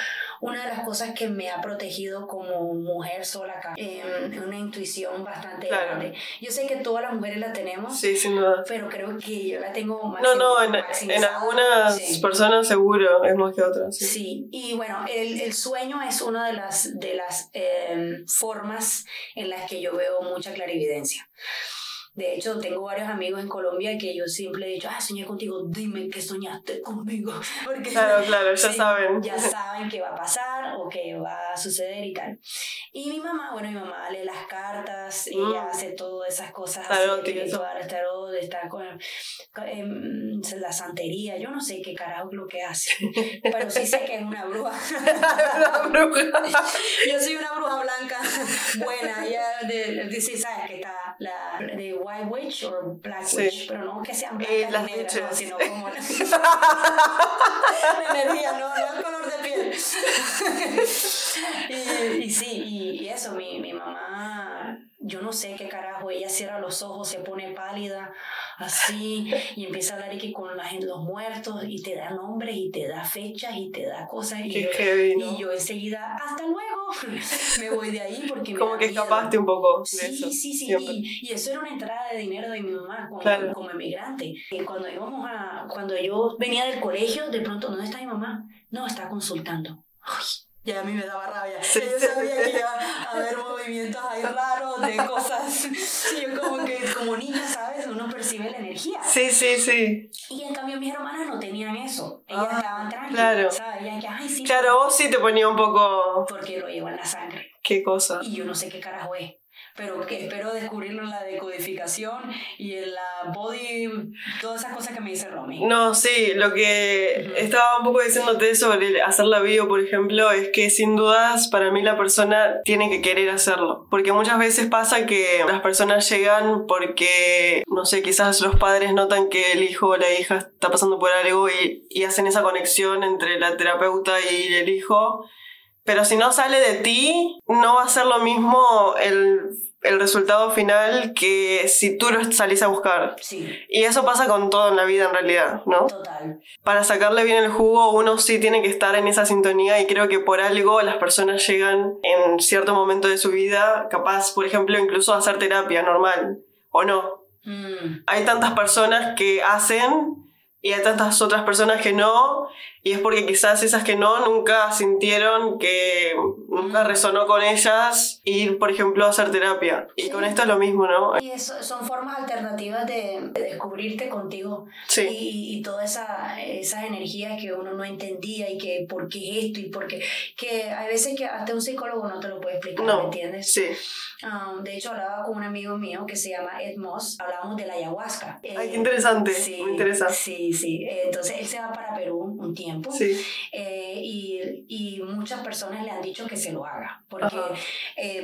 una de las cosas que me ha protegido como mujer sola acá. Em, una intuición bastante Claro. grande. Yo sé que todas las mujeres la tenemos, Sí, sin duda. pero creo que yo la tengo No, maxi- no, en, en algunas Sí. personas seguro es más que otras. Sí. Sí, y bueno, el, el sueño es una de las, de las em, formas en las que yo veo mucha clarividencia. De hecho, tengo varios amigos en Colombia que yo siempre he dicho, ah, soñé contigo, dime que soñaste conmigo. Porque Claro, claro, ya Sí, saben. Ya saben qué va a pasar o qué va a suceder y tal. Y mi mamá, bueno, mi mamá lee las cartas, ella Mm. hace todas esas cosas Tarot así, las tarot, está con, em, la santería, yo no sé qué carajo es lo que hace, pero sí sé que es una bruja. La bruja. Yo soy una bruja blanca buena, de, sí, sabes que está la de White Witch o Black Sí. Witch, pero no que sean blancas Eh, y negras, no, sino como la, la energía, no, no el color de piel. y, y sí, y, y eso, mi, mi mamá, yo no sé qué carajo, ella cierra los ojos, se pone pálida, así, y empieza a hablar y que con la los muertos, y te da nombres, y te da fechas, y te da cosas, y yo, heavy, ¿no? y yo enseguida, hasta luego, me voy de ahí porque Como que miedo. escapaste un poco de Sí, eso. sí, sí, y, y eso era una entrada de dinero de mi mamá como, Claro. como emigrante. Y cuando íbamos a, cuando yo venía del colegio, de pronto, ¿dónde está mi mamá? No, está consultando. Ay, ya a mí me daba rabia. Sí, yo sí, sabía sí. que iba a haber movimientos ahí raros de cosas. Y yo como que, como niña, ¿sabes? Uno percibe la energía. Sí, sí, sí. Y en cambio mis hermanas no tenían eso. Ellas Ah, estaban tranquilas, claro. ¿sabes? Ellas que, ay, sí. Claro, vos sí te ponía un poco. Porque lo llevo en la sangre. ¿Qué cosa? y yo no sé qué carajo es. Pero que espero descubrirlo en la decodificación y en la body, todas esas cosas que me dice Romy. No, sí, lo que Ujú. estaba un poco diciéndote sobre hacer la bio, por ejemplo, es que sin dudas para mí la persona tiene que querer hacerlo. Porque muchas veces pasa que las personas llegan porque, no sé, quizás los padres notan que el hijo o la hija está pasando por algo y, y hacen esa conexión entre la terapeuta y el hijo. Pero si no sale de ti, no va a ser lo mismo el, el resultado final que si tú lo salís a buscar. Sí, Y eso pasa con todo en la vida en realidad, ¿no? total. Para sacarle bien el jugo uno sí tiene que estar en esa sintonía y creo que por algo las personas llegan en cierto momento de su vida, capaz, por ejemplo, incluso a hacer terapia normal, o no. Mm, Hay tantas personas que hacen y hay tantas otras personas que no, y es porque quizás esas que no nunca sintieron que nunca resonó con ellas ir, por ejemplo, a hacer terapia. Y Sí. con esto es lo mismo, ¿no? Y eso, son formas alternativas de, de descubrirte contigo Sí. y, y todas esa, esas energías que uno no entendía y que por qué es esto y por qué. Que hay veces que hasta un psicólogo no te lo puede explicar, ¿me No, entiendes? sí. Um, de hecho, hablaba con un amigo mío que se llama Ed Moss, hablábamos de la ayahuasca. Ay, Eh, qué interesante, Sí, me interesa. Sí, sí. Eh, Entonces él se va para Perú un tiempo Sí. eh, y, y muchas personas le han dicho que se lo haga porque eh,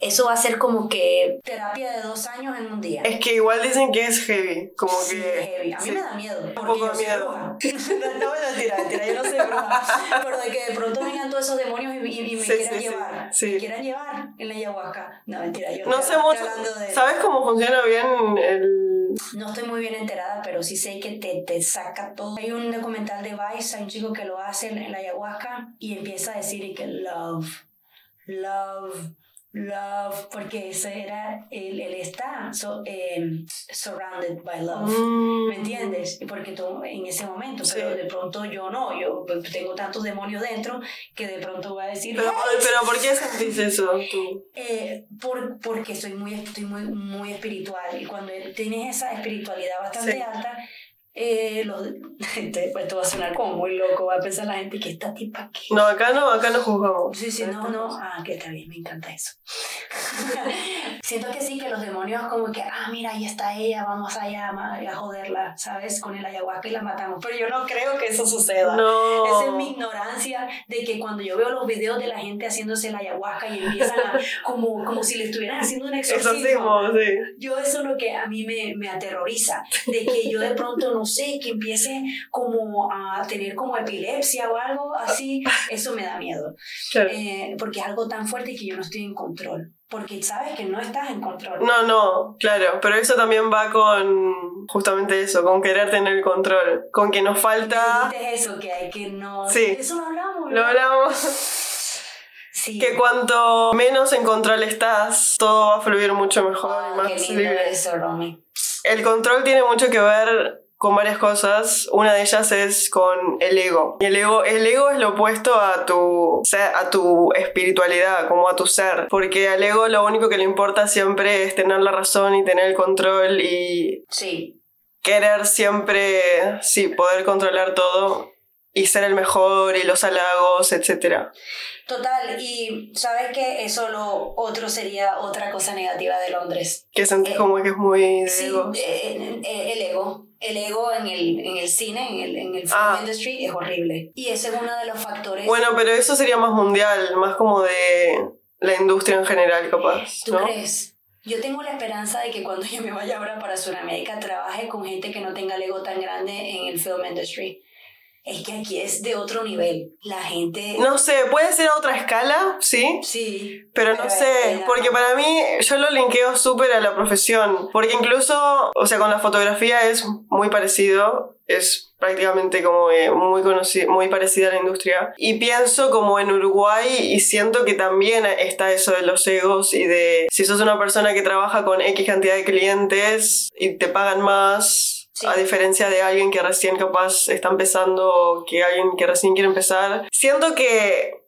eso va a ser como que terapia de dos años en un día. Es que igual dicen que es heavy, como Sí, que... heavy. A mí sí. me da miedo. porque poco de miedo. no, no, mentira, mentira, yo no bruja. Pero de que de pronto vengan todos esos demonios y, y- y me quieran llevar. Me quieran llevar en la ayahuasca. No, mentira, yo No sé mucho. de- ¿Sabes cómo funciona bien el...? No estoy muy bien enterada, pero sí sé que te, te saca todo. Hay un documental de Vice, hay un chico que lo hace en, la ayahuasca y empieza a decir que love, love, love, porque ese era, él, él está so- em, surrounded by love. Mm, ¿Me entiendes? Porque tú en ese momento, Sí. pero de pronto yo no, yo tengo tantos demonios dentro que de pronto voy a decir, Pero, pero ¿por qué sentís eso tú? Eh, por, porque soy muy, estoy muy, muy espiritual y cuando tienes esa espiritualidad bastante Sí. alta, eh, te- pues, esto va a sonar como muy loco, va a pensar la gente que esta tipa que... No, acá no, acá no juzgamos. Sí, sí, no, no, ah, que está bien, me encanta eso. Siento que sí, que los demonios como que, ah, mira, ahí está ella, vamos allá a joderla, ¿sabes? Con el ayahuasca y la matamos. Pero yo no creo que eso suceda. No. Esa es mi ignorancia de que cuando yo veo los videos de la gente haciéndose la ayahuasca y empiezan a, como, como si le estuvieran haciendo un exorcismo. Exorcismo, sí. Yo eso es lo que a mí me, me aterroriza, de que yo de pronto, no sé, que empiece como a tener como epilepsia o algo así, eso me da miedo. Claro. Eh, porque es algo tan fuerte que yo no estoy en control. Porque sabes que no estás en control. No, no, claro, pero eso también va con justamente eso, con querer tener el control, con que nos falta... Dijiste eso, que hay que no... Sí. Eso lo hablamos. Lo hablamos. Sí. Que cuanto menos en control estás, todo va a fluir mucho mejor Ah, y más libre. eso, Romy. El control tiene mucho que ver con varias cosas. Una de ellas es con el ego. Y el ego, el ego es lo opuesto a tu, a tu espiritualidad, como a tu ser. Porque al ego lo único que le importa siempre es tener la razón y tener el control y Sí. querer siempre, sí, poder controlar todo y ser el mejor y los halagos, etc. Total, y sabes que eso lo otro sería otra cosa negativa de Londres. Que sentís Eh, como que es muy de Sí, ego. eh, eh, el ego. El ego en el, en el cine, en el, en el film Ah. industry, es horrible. Y ese es uno de los factores. Bueno, pero eso sería más mundial, más como de la industria en general, capaz, ¿Tú ¿no? crees? Yo tengo la esperanza de que cuando yo me vaya ahora para Sudamérica trabaje con gente que no tenga el ego tan grande en el film industry. Es que aquí es de otro nivel. La gente... No sé, puede ser a otra escala, sí, Sí. pero no sé, porque para mí yo lo linkeo súper a la profesión, porque incluso, o sea, con la fotografía es muy parecido, es prácticamente como eh, muy conocido, muy parecida a la industria, y pienso como en Uruguay y siento que también está eso de los egos y de si sos una persona que trabaja con X cantidad de clientes y te pagan más. Sí. A diferencia de alguien que recién capaz está empezando o que alguien que recién quiere empezar. Siento que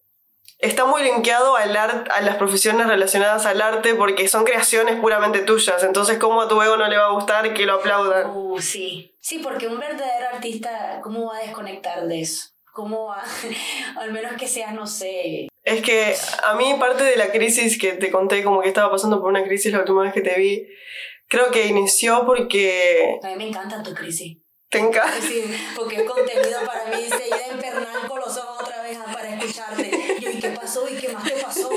está muy linkeado al art- a las profesiones relacionadas al arte porque son creaciones puramente tuyas. Entonces, ¿cómo a tu ego no le va a gustar que lo aplaudan? Uh, sí. Sí, porque un verdadero artista, ¿cómo va a desconectar de eso? ¿Cómo va? Al menos que sea, no sé. Es que a mí parte de la crisis que te conté, como que estaba pasando por una crisis la última vez que te vi, creo que inició porque A mí me encanta tu crisis. te encanta. Sí, porque es contenido para mí. Se irá en Pernal con los ojos otra vez para escucharte. Yo, ¿y qué pasó? ¿Y qué más te pasó?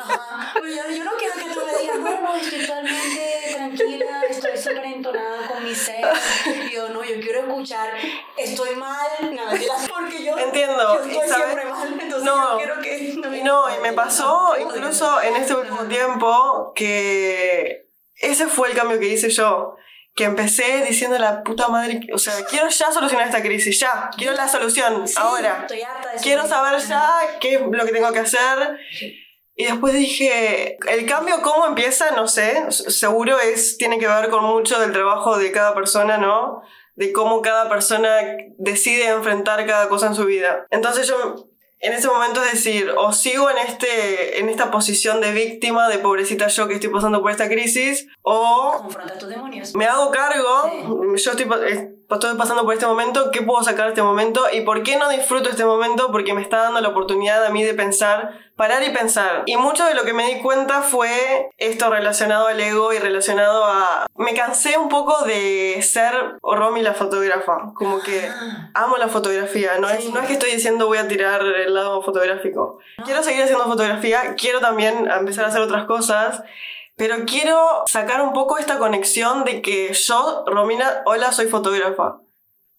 Ajá. Pues yo, yo no quiero que tú me digas, no, no, estoy totalmente tranquila, estoy súper entonada con mi ser. Y yo, no, yo quiero escuchar, estoy mal. No, mentiras, porque yo, Entiendo, yo estoy ¿sabes? siempre mal. Entonces No. yo quiero que. No, y me pasó incluso en este último tiempo que ese fue el cambio que hice yo. Que empecé diciendo la puta madre, o sea, quiero ya solucionar esta crisis, ya, quiero la solución, Sí, ahora. Estoy harta de Quiero saber ya qué es lo que tengo que hacer. Y después dije, el cambio cómo empieza, no sé, seguro es, tiene que ver con mucho del trabajo de cada persona, ¿no? De cómo cada persona decide enfrentar cada cosa en su vida. Entonces yo en ese momento es decir, o sigo en, este, en esta posición de víctima, de pobrecita yo que estoy pasando por esta crisis, o Confronta tus demonios. me hago cargo, yo estoy, eh, estoy pasando por este momento, ¿qué puedo sacar de este momento? ¿Y por qué no disfruto este momento? Porque me está dando la oportunidad a mí de pensar, parar y pensar. Y mucho de lo que me di cuenta fue esto relacionado al ego y relacionado a... Me cansé un poco de ser Romy la fotógrafa, como que Ah, amo la fotografía, no, es, Sí. no es que estoy diciendo voy a tirar el lado fotográfico. Quiero seguir haciendo fotografía, quiero también empezar a hacer otras cosas, pero quiero sacar un poco esta conexión de que yo, Romina, hola, soy fotógrafa.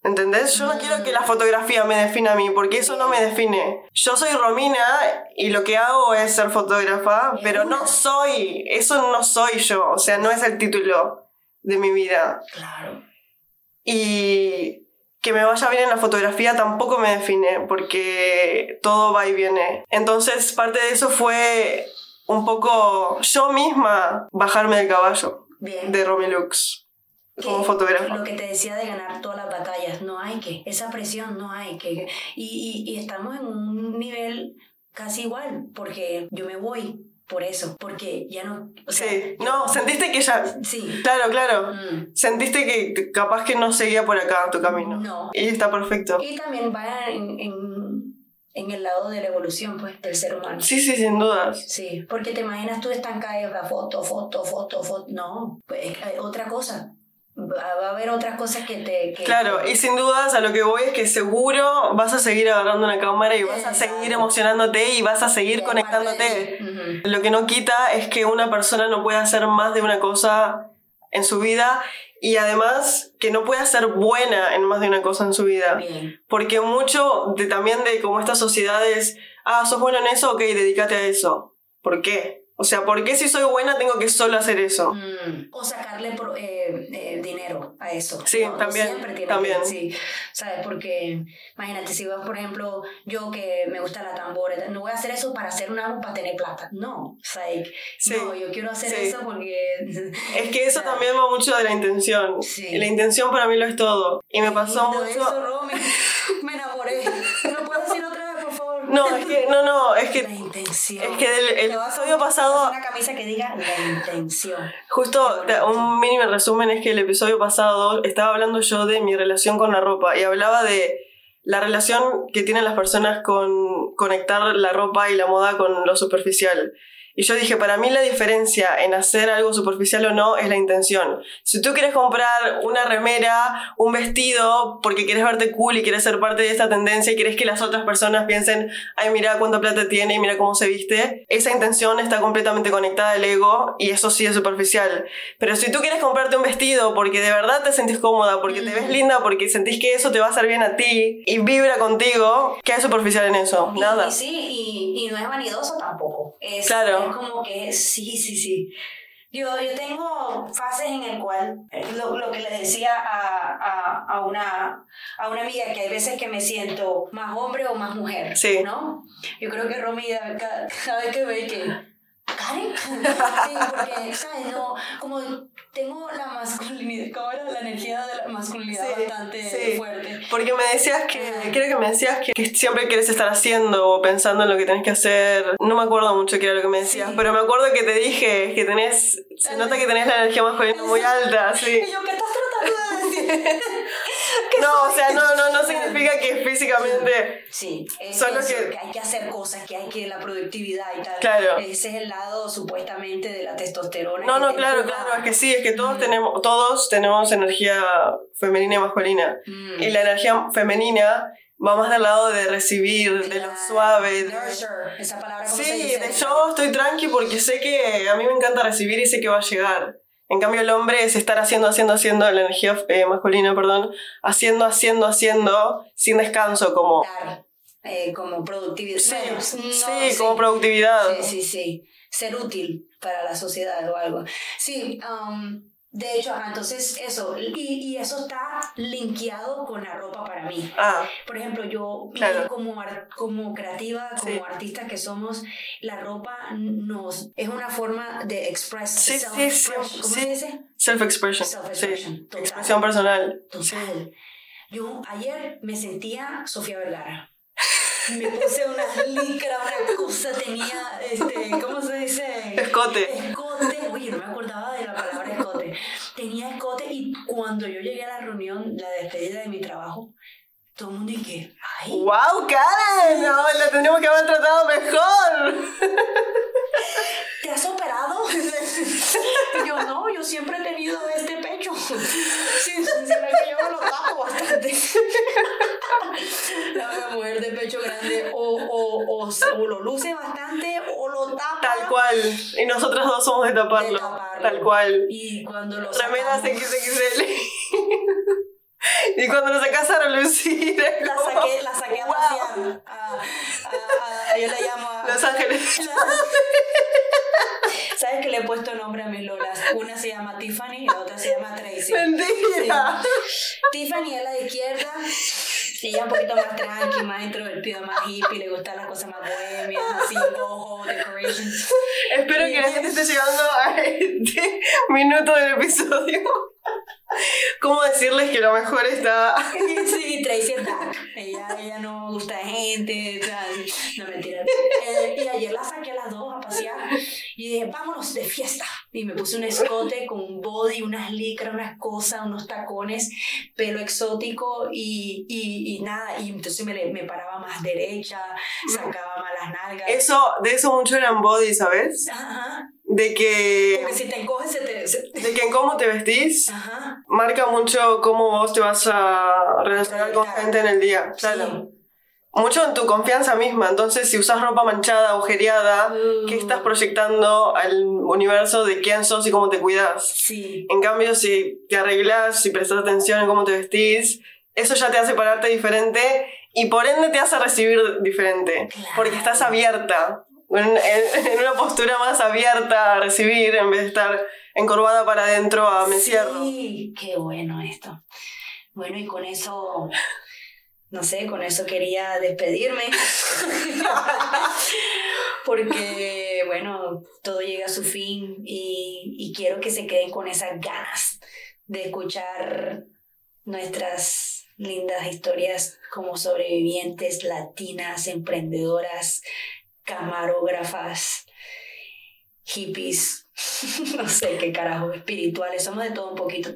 ¿Entendés? Yo no quiero que la fotografía me defina a mí, porque eso no me define. Yo soy Romina y lo que hago es ser fotógrafa, pero no soy, eso no soy yo, o sea, no es el título de mi vida. claro. Y que me vaya bien en la fotografía tampoco me define, porque todo va y viene. Entonces, parte de eso fue un poco yo misma bajarme del caballo Bien. de Romilux como fotógrafa. Lo que te decía de ganar todas las batallas, no hay que, esa presión no hay que. Y, y, y estamos en un nivel casi igual, porque yo me voy por eso, porque ya no. O sea, Sí, no, sentiste que ya... Sí. Claro, claro. Mm, Sentiste que capaz que no seguía por acá tu camino. No. Y está perfecto. Y también va en, en, en el lado de la evolución, pues, del ser humano. Sí, sí, sin dudas. Sí, porque te imaginas tú estancada en la foto, foto, foto, foto. No, pues otra cosa. Va a haber otras cosas que te... que- Claro, y sin dudas a lo que voy es que seguro vas a seguir agarrando una cámara y vas a seguir emocionándote y vas a seguir conectándote. ti. Ujú. Lo que no quita es que una persona no puede hacer más de una cosa en su vida y además que no puede ser buena en más de una cosa en su vida. Bien. Porque mucho de, también de como estas sociedades, ah, sos bueno en eso, ok, dedícate a eso. ¿Por qué? O sea, ¿por qué si soy buena tengo que solo hacer eso? Mm, O sacarle pro- eh, eh, dinero a eso. Sí, No, también, también. que- sí, ¿sabes? Porque imagínate, si vas, por ejemplo, yo que me gusta la tambora, no voy a hacer eso para hacer un álbum para tener plata. No, like, Sí, no, yo quiero hacer sí. eso porque... Es que eso también va mucho de la intención. Sí. La intención para mí lo es todo. Y me pasó mucho... Eso, Romy. Me enamoré. No, es que, no, no, es La que intención. es que del- el episodio pasado- Una camisa que diga la intención. justo un mínimo resumen es que el episodio pasado estaba hablando yo de mi relación con la ropa y hablaba de la relación que tienen las personas con conectar la ropa y la moda con lo superficial. Y yo dije, para mí la diferencia en hacer algo superficial o no es la intención. Si tú quieres comprar una remera, un vestido, porque quieres verte cool y quieres ser parte de esta tendencia y quieres que las otras personas piensen, ay, mira cuánta plata tiene y mira cómo se viste, esa intención está completamente conectada al ego y eso sí es superficial. Pero si tú quieres comprarte un vestido porque de verdad te sentís cómoda, porque te ves linda, porque sentís que eso te va a hacer bien a ti y vibra contigo, ¿qué hay superficial en eso? Nada. Y, sí, y, y no es vanidoso tampoco. Es, Claro. Es como que sí, sí, sí. Yo, yo tengo fases en el cual, eh, lo, lo que le decía a, a, a, una, a una amiga, que hay veces que me siento más hombre o más mujer, Sí. ¿no? Yo creo que Romy, cada, cada vez que ve que... Karen, sí, porque, ¿sabes? No, como tengo la masculinidad, ¿cómo era? La energía de la masculinidad Sí, bastante sí. fuerte. Porque me decías que, creo que me decías que, que siempre quieres estar haciendo o pensando en lo que tenés que hacer. No me acuerdo mucho qué era lo que me decías, Sí. pero me acuerdo que te dije que tenés, se nota que tenés la energía masculina muy alta, sí. Y yo, ¿qué estás tratando de decir? No, o sea, no, no, no significa que físicamente... Sí, es Solo eso, que- que... hay que hacer cosas, que hay que la productividad y tal. Claro. Ese es el lado supuestamente de la testosterona. No, no, te claro, empuja. claro, es que sí, es que todos Mm. tenemos, todos tenemos energía femenina y masculina. Mm. Y la energía femenina va más del lado de recibir, de lo suave, de... Nurture, esa palabra ¿cómo se Sí, dice? de yo estoy tranqui porque sé que a mí me encanta recibir y sé que va a llegar. En cambio, el hombre es estar haciendo, haciendo, haciendo, la energía eh, masculina, perdón, haciendo, haciendo, haciendo, sin descanso, como. Eh, como productividad. Sí, Bueno, sí, no, como productividad. Sí, sí, sí. Ser útil para la sociedad o algo. Sí, um, de hecho, ajá, entonces eso. Y, y eso está linkeado con la ropa para mí. Ah, Por ejemplo, yo Claro. como, ar- como creativa, como Sí. artista que somos, la ropa nos es una forma de express Sí, sí, self-expression. sí, ¿Cómo sí. se dice? self-expression. Self-expression, expresión personal. Total. Yo ayer me sentía Sofía Vergara. Me puse una licra, una cosa, tenía, este, ¿cómo se dice? Escote. Escote. Oye, no me acordaba de la cuando yo llegué a la reunión, la despedida de mi trabajo, todo el mundo dije, ay, ¡Wow, Karen! No, la tendríamos que haber tratado mejor. ¿te has operado? Y yo, no, yo siempre he tenido este pecho. Sí, sino que yo me lo tapo bastante. La mujer de pecho grande o, o, o, o lo luce bastante o lo tapa. Tal cual. Y nosotras dos somos de taparlo. De taparlo. Tal cual. Y cuando lo sacamos, XXL. Y cuando nos sacas a relucir. es la como, saqué, la saqué a wow. pasear. A, a- a- yo la llamo a... Los Ángeles. ¿Sabes que le he puesto nombre a mis lolas? Una se llama Tiffany y la otra se llama Tracy. Mentira. Tiffany es la de izquierda. Ella un poquito más tranqui, más introvertida, más hippie, le gustan las cosas más bohemias, así, boho, decoration. Espero que la gente esté llegando a este minuto del episodio. ¿Cómo decirles que lo mejor está? sí, Tracy está. Ella, ella no gusta de gente, no mentira. Eh, y ayer la saqué a las dos a pasear y dije, vámonos de fiesta. Y me puse un escote con un body, unas licras, unas cosas, unos tacones, pelo exótico y, y, y nada. Y entonces me, me paraba más derecha, sacaba más las nalgas. Eso, de eso mucho eran body, ¿sabes? Ajá. De que. Porque si te encoges, se te. se- De que en cómo te vestís Ajá. marca mucho cómo vos te vas a relacionar con gente en el día. Claro. Sí. Mucho en tu confianza misma. Entonces, si usas ropa manchada, agujereada, ¿qué estás proyectando al universo de quién sos y cómo te cuidas? Sí. En cambio, si te arreglas, si prestas atención en cómo te vestís, eso ya te hace pararte diferente y por ende te hace recibir diferente. Claro. Porque estás abierta, en, una postura más abierta a recibir en vez de estar encorvada para adentro a me cierro. Sí, qué bueno esto. Bueno, y con eso, no sé, con eso quería despedirme. Porque, bueno, todo llega a su fin y, y quiero que se queden con esas ganas de escuchar nuestras lindas historias como sobrevivientes latinas, emprendedoras, camarógrafas, hippies, no sé qué carajo, espirituales, somos de todo un poquito.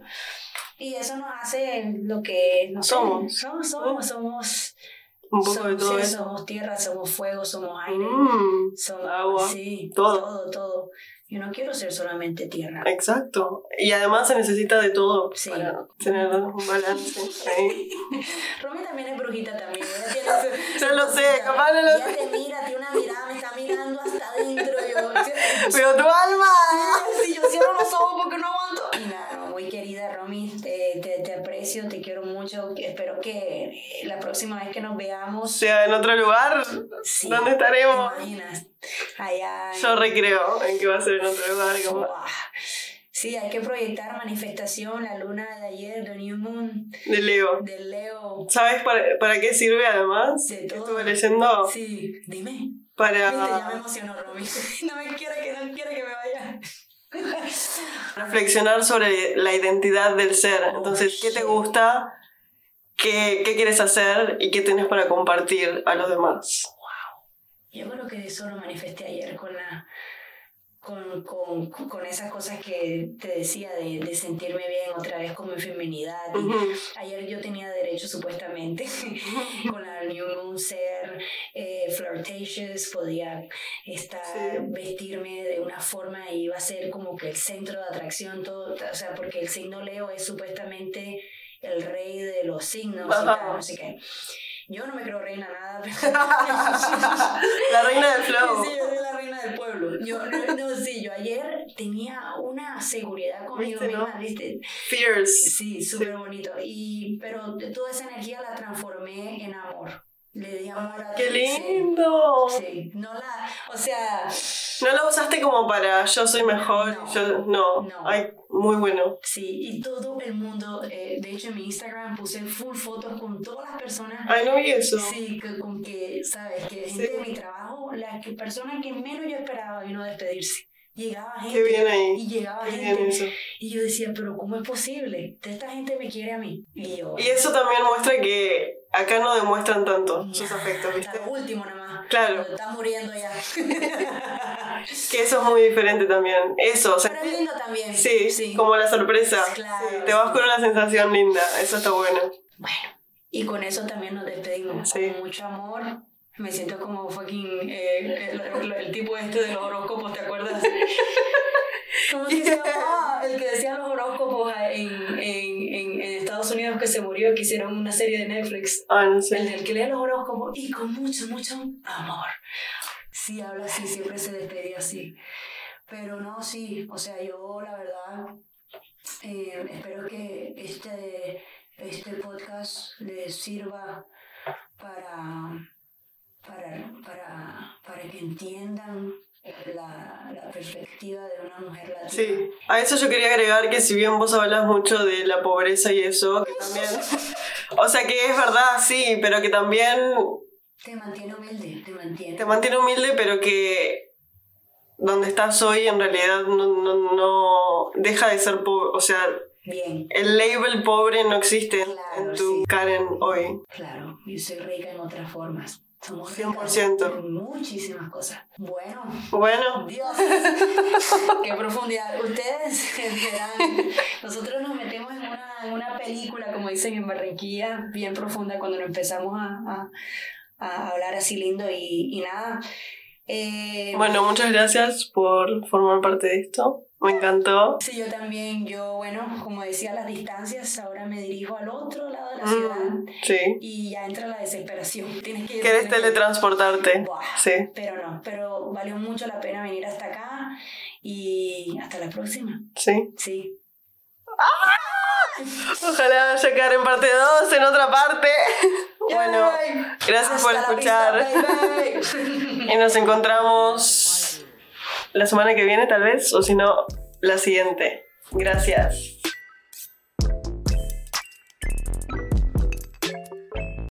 Y eso nos hace lo que no sé, Somos. somos, somos, somos, Un poco de somos, todo sí, eso. somos tierra, somos fuego, somos aire, Mm, somos agua, sí, todo. todo, todo. Yo no quiero ser solamente tierra. exacto. Y además se necesita de todo Sí. para tener un balance. Romy también es brujita también. Yo lo sé, capaz no lo Ella te mira, tiene una mirada, me está mirando hasta adentro. Yo, Pero tu alma. si yo cierro los ojos porque no aguanto. Y nada, no, muy querida Romy, te, te, te te quiero mucho. Espero que la próxima vez que nos veamos. sea, en otro lugar, Sí, ¿dónde estaremos? ¿Te imaginas? Allá. en- Yo recreo en que va a ser en otro lugar. Como... Sí, hay que proyectar manifestación, la luna de ayer, The New Moon, De Leo. del Leo. ¿Sabes para, para qué sirve además? De todo. Estuve leyendo Sí, dime. Viste, ya me para emocionó, Romy. No me quiere que no quiere que me vaya. reflexionar sobre la identidad del ser. Entonces, ¿qué te gusta? ¿Qué, qué quieres hacer? ¿Y qué tienes para compartir a los demás? Yo creo que eso lo manifesté ayer con la con, con, con esas cosas que te decía de, de sentirme bien otra vez con mi feminidad. Ayer yo tenía derecho supuestamente con la New Moon ser eh, flirtatious, podía estar, Sí. vestirme de una forma y iba a ser como que el centro de atracción, todo, o sea, porque el signo Leo es supuestamente el rey de los signos y tal, no sé qué. Yo no me creo reina nada, pero... La reina del flow. Sí, yo soy la reina del pueblo. Yo, no, no, sí, yo ayer tenía una seguridad conmigo ¿Viste, no? misma, ¿viste? Fierce. Sí, súper bonito. Y, pero toda esa energía la transformé en amor. Le di amor a ¡Qué sí, lindo! Sí, no la, o sea, No la usaste como para yo soy mejor. No. yo, no. No. Ay, muy bueno. sí, y todo el mundo, eh, de hecho en mi Instagram puse full fotos con todas las personas. Ay, no vi eso. Sí, que, con que, ¿sabes? Que Sí. gente de mi trabajo, la que, persona que menos yo esperaba vino a despedirse. Llegaba gente. Qué bien ahí. Y llegaba Qué gente. eso. Y yo decía, pero ¿cómo es posible? Esta gente me quiere a mí. Y yo. Y eso también muestra que acá no demuestran tanto sus afectos, ¿viste? Hasta lo último nada más. Claro. Está muriendo ya. Que eso es muy diferente también. Eso, o sea, Pero es lindo también. sí, como la sorpresa. Claro, Sí, te vas sí. con una sensación linda, eso está bueno. Bueno, y con eso también nos despedimos. Sí. Con mucho amor. Me siento como fucking eh, el, el- el tipo este de los horóscopos, ¿te acuerdas? ¿Cómo se llamaba? El que decía los horóscopos en, en, Unidos que se murió, que hicieron una serie de Netflix. Ah, no El del que lee los horóscopos y con mucho, mucho amor. Sí, habla así, siempre se despedía así. Pero no, sí, o sea, yo la verdad eh, espero que este, este podcast les sirva para, para, para, para que entiendan la, la perspectiva de una mujer latina. Sí, a eso yo quería agregar que si bien vos hablas mucho de la pobreza y eso, que también... O sea que es verdad, sí, pero que también Te mantiene humilde, te mantiene. te mantiene humilde, pero que donde estás hoy en realidad no, no, no deja de ser pobre. O sea, Bien. El label pobre no existe en- Claro, en tu sí. Karen hoy. Claro, yo soy rica en otras formas. Somos 100%. ricas en muchísimas cosas. Bueno, Bueno, Dios, qué profundidad. Ustedes verán, nosotros nos metemos en una, en una película, como dicen en Barranquilla, bien profunda cuando nos empezamos a, a- a hablar así lindo y, y nada. Eh, bueno, muchas gracias por formar parte de esto. Me encantó. Sí, yo también, yo, bueno, como decía, las distancias, ahora me dirijo al otro lado de la Mm, ciudad sí. y ya entra la desesperación. Tienes que ¿Quieres teletransportarte? Buah, Sí. Pero no, pero valió mucho la pena venir hasta acá y hasta la próxima. Sí. Sí. Ojalá haya quedar en parte 2, en otra parte. Bueno, gracias por Hasta escuchar. vista, baby. Y nos encontramos la semana que viene, tal vez, o si no, la siguiente. Gracias.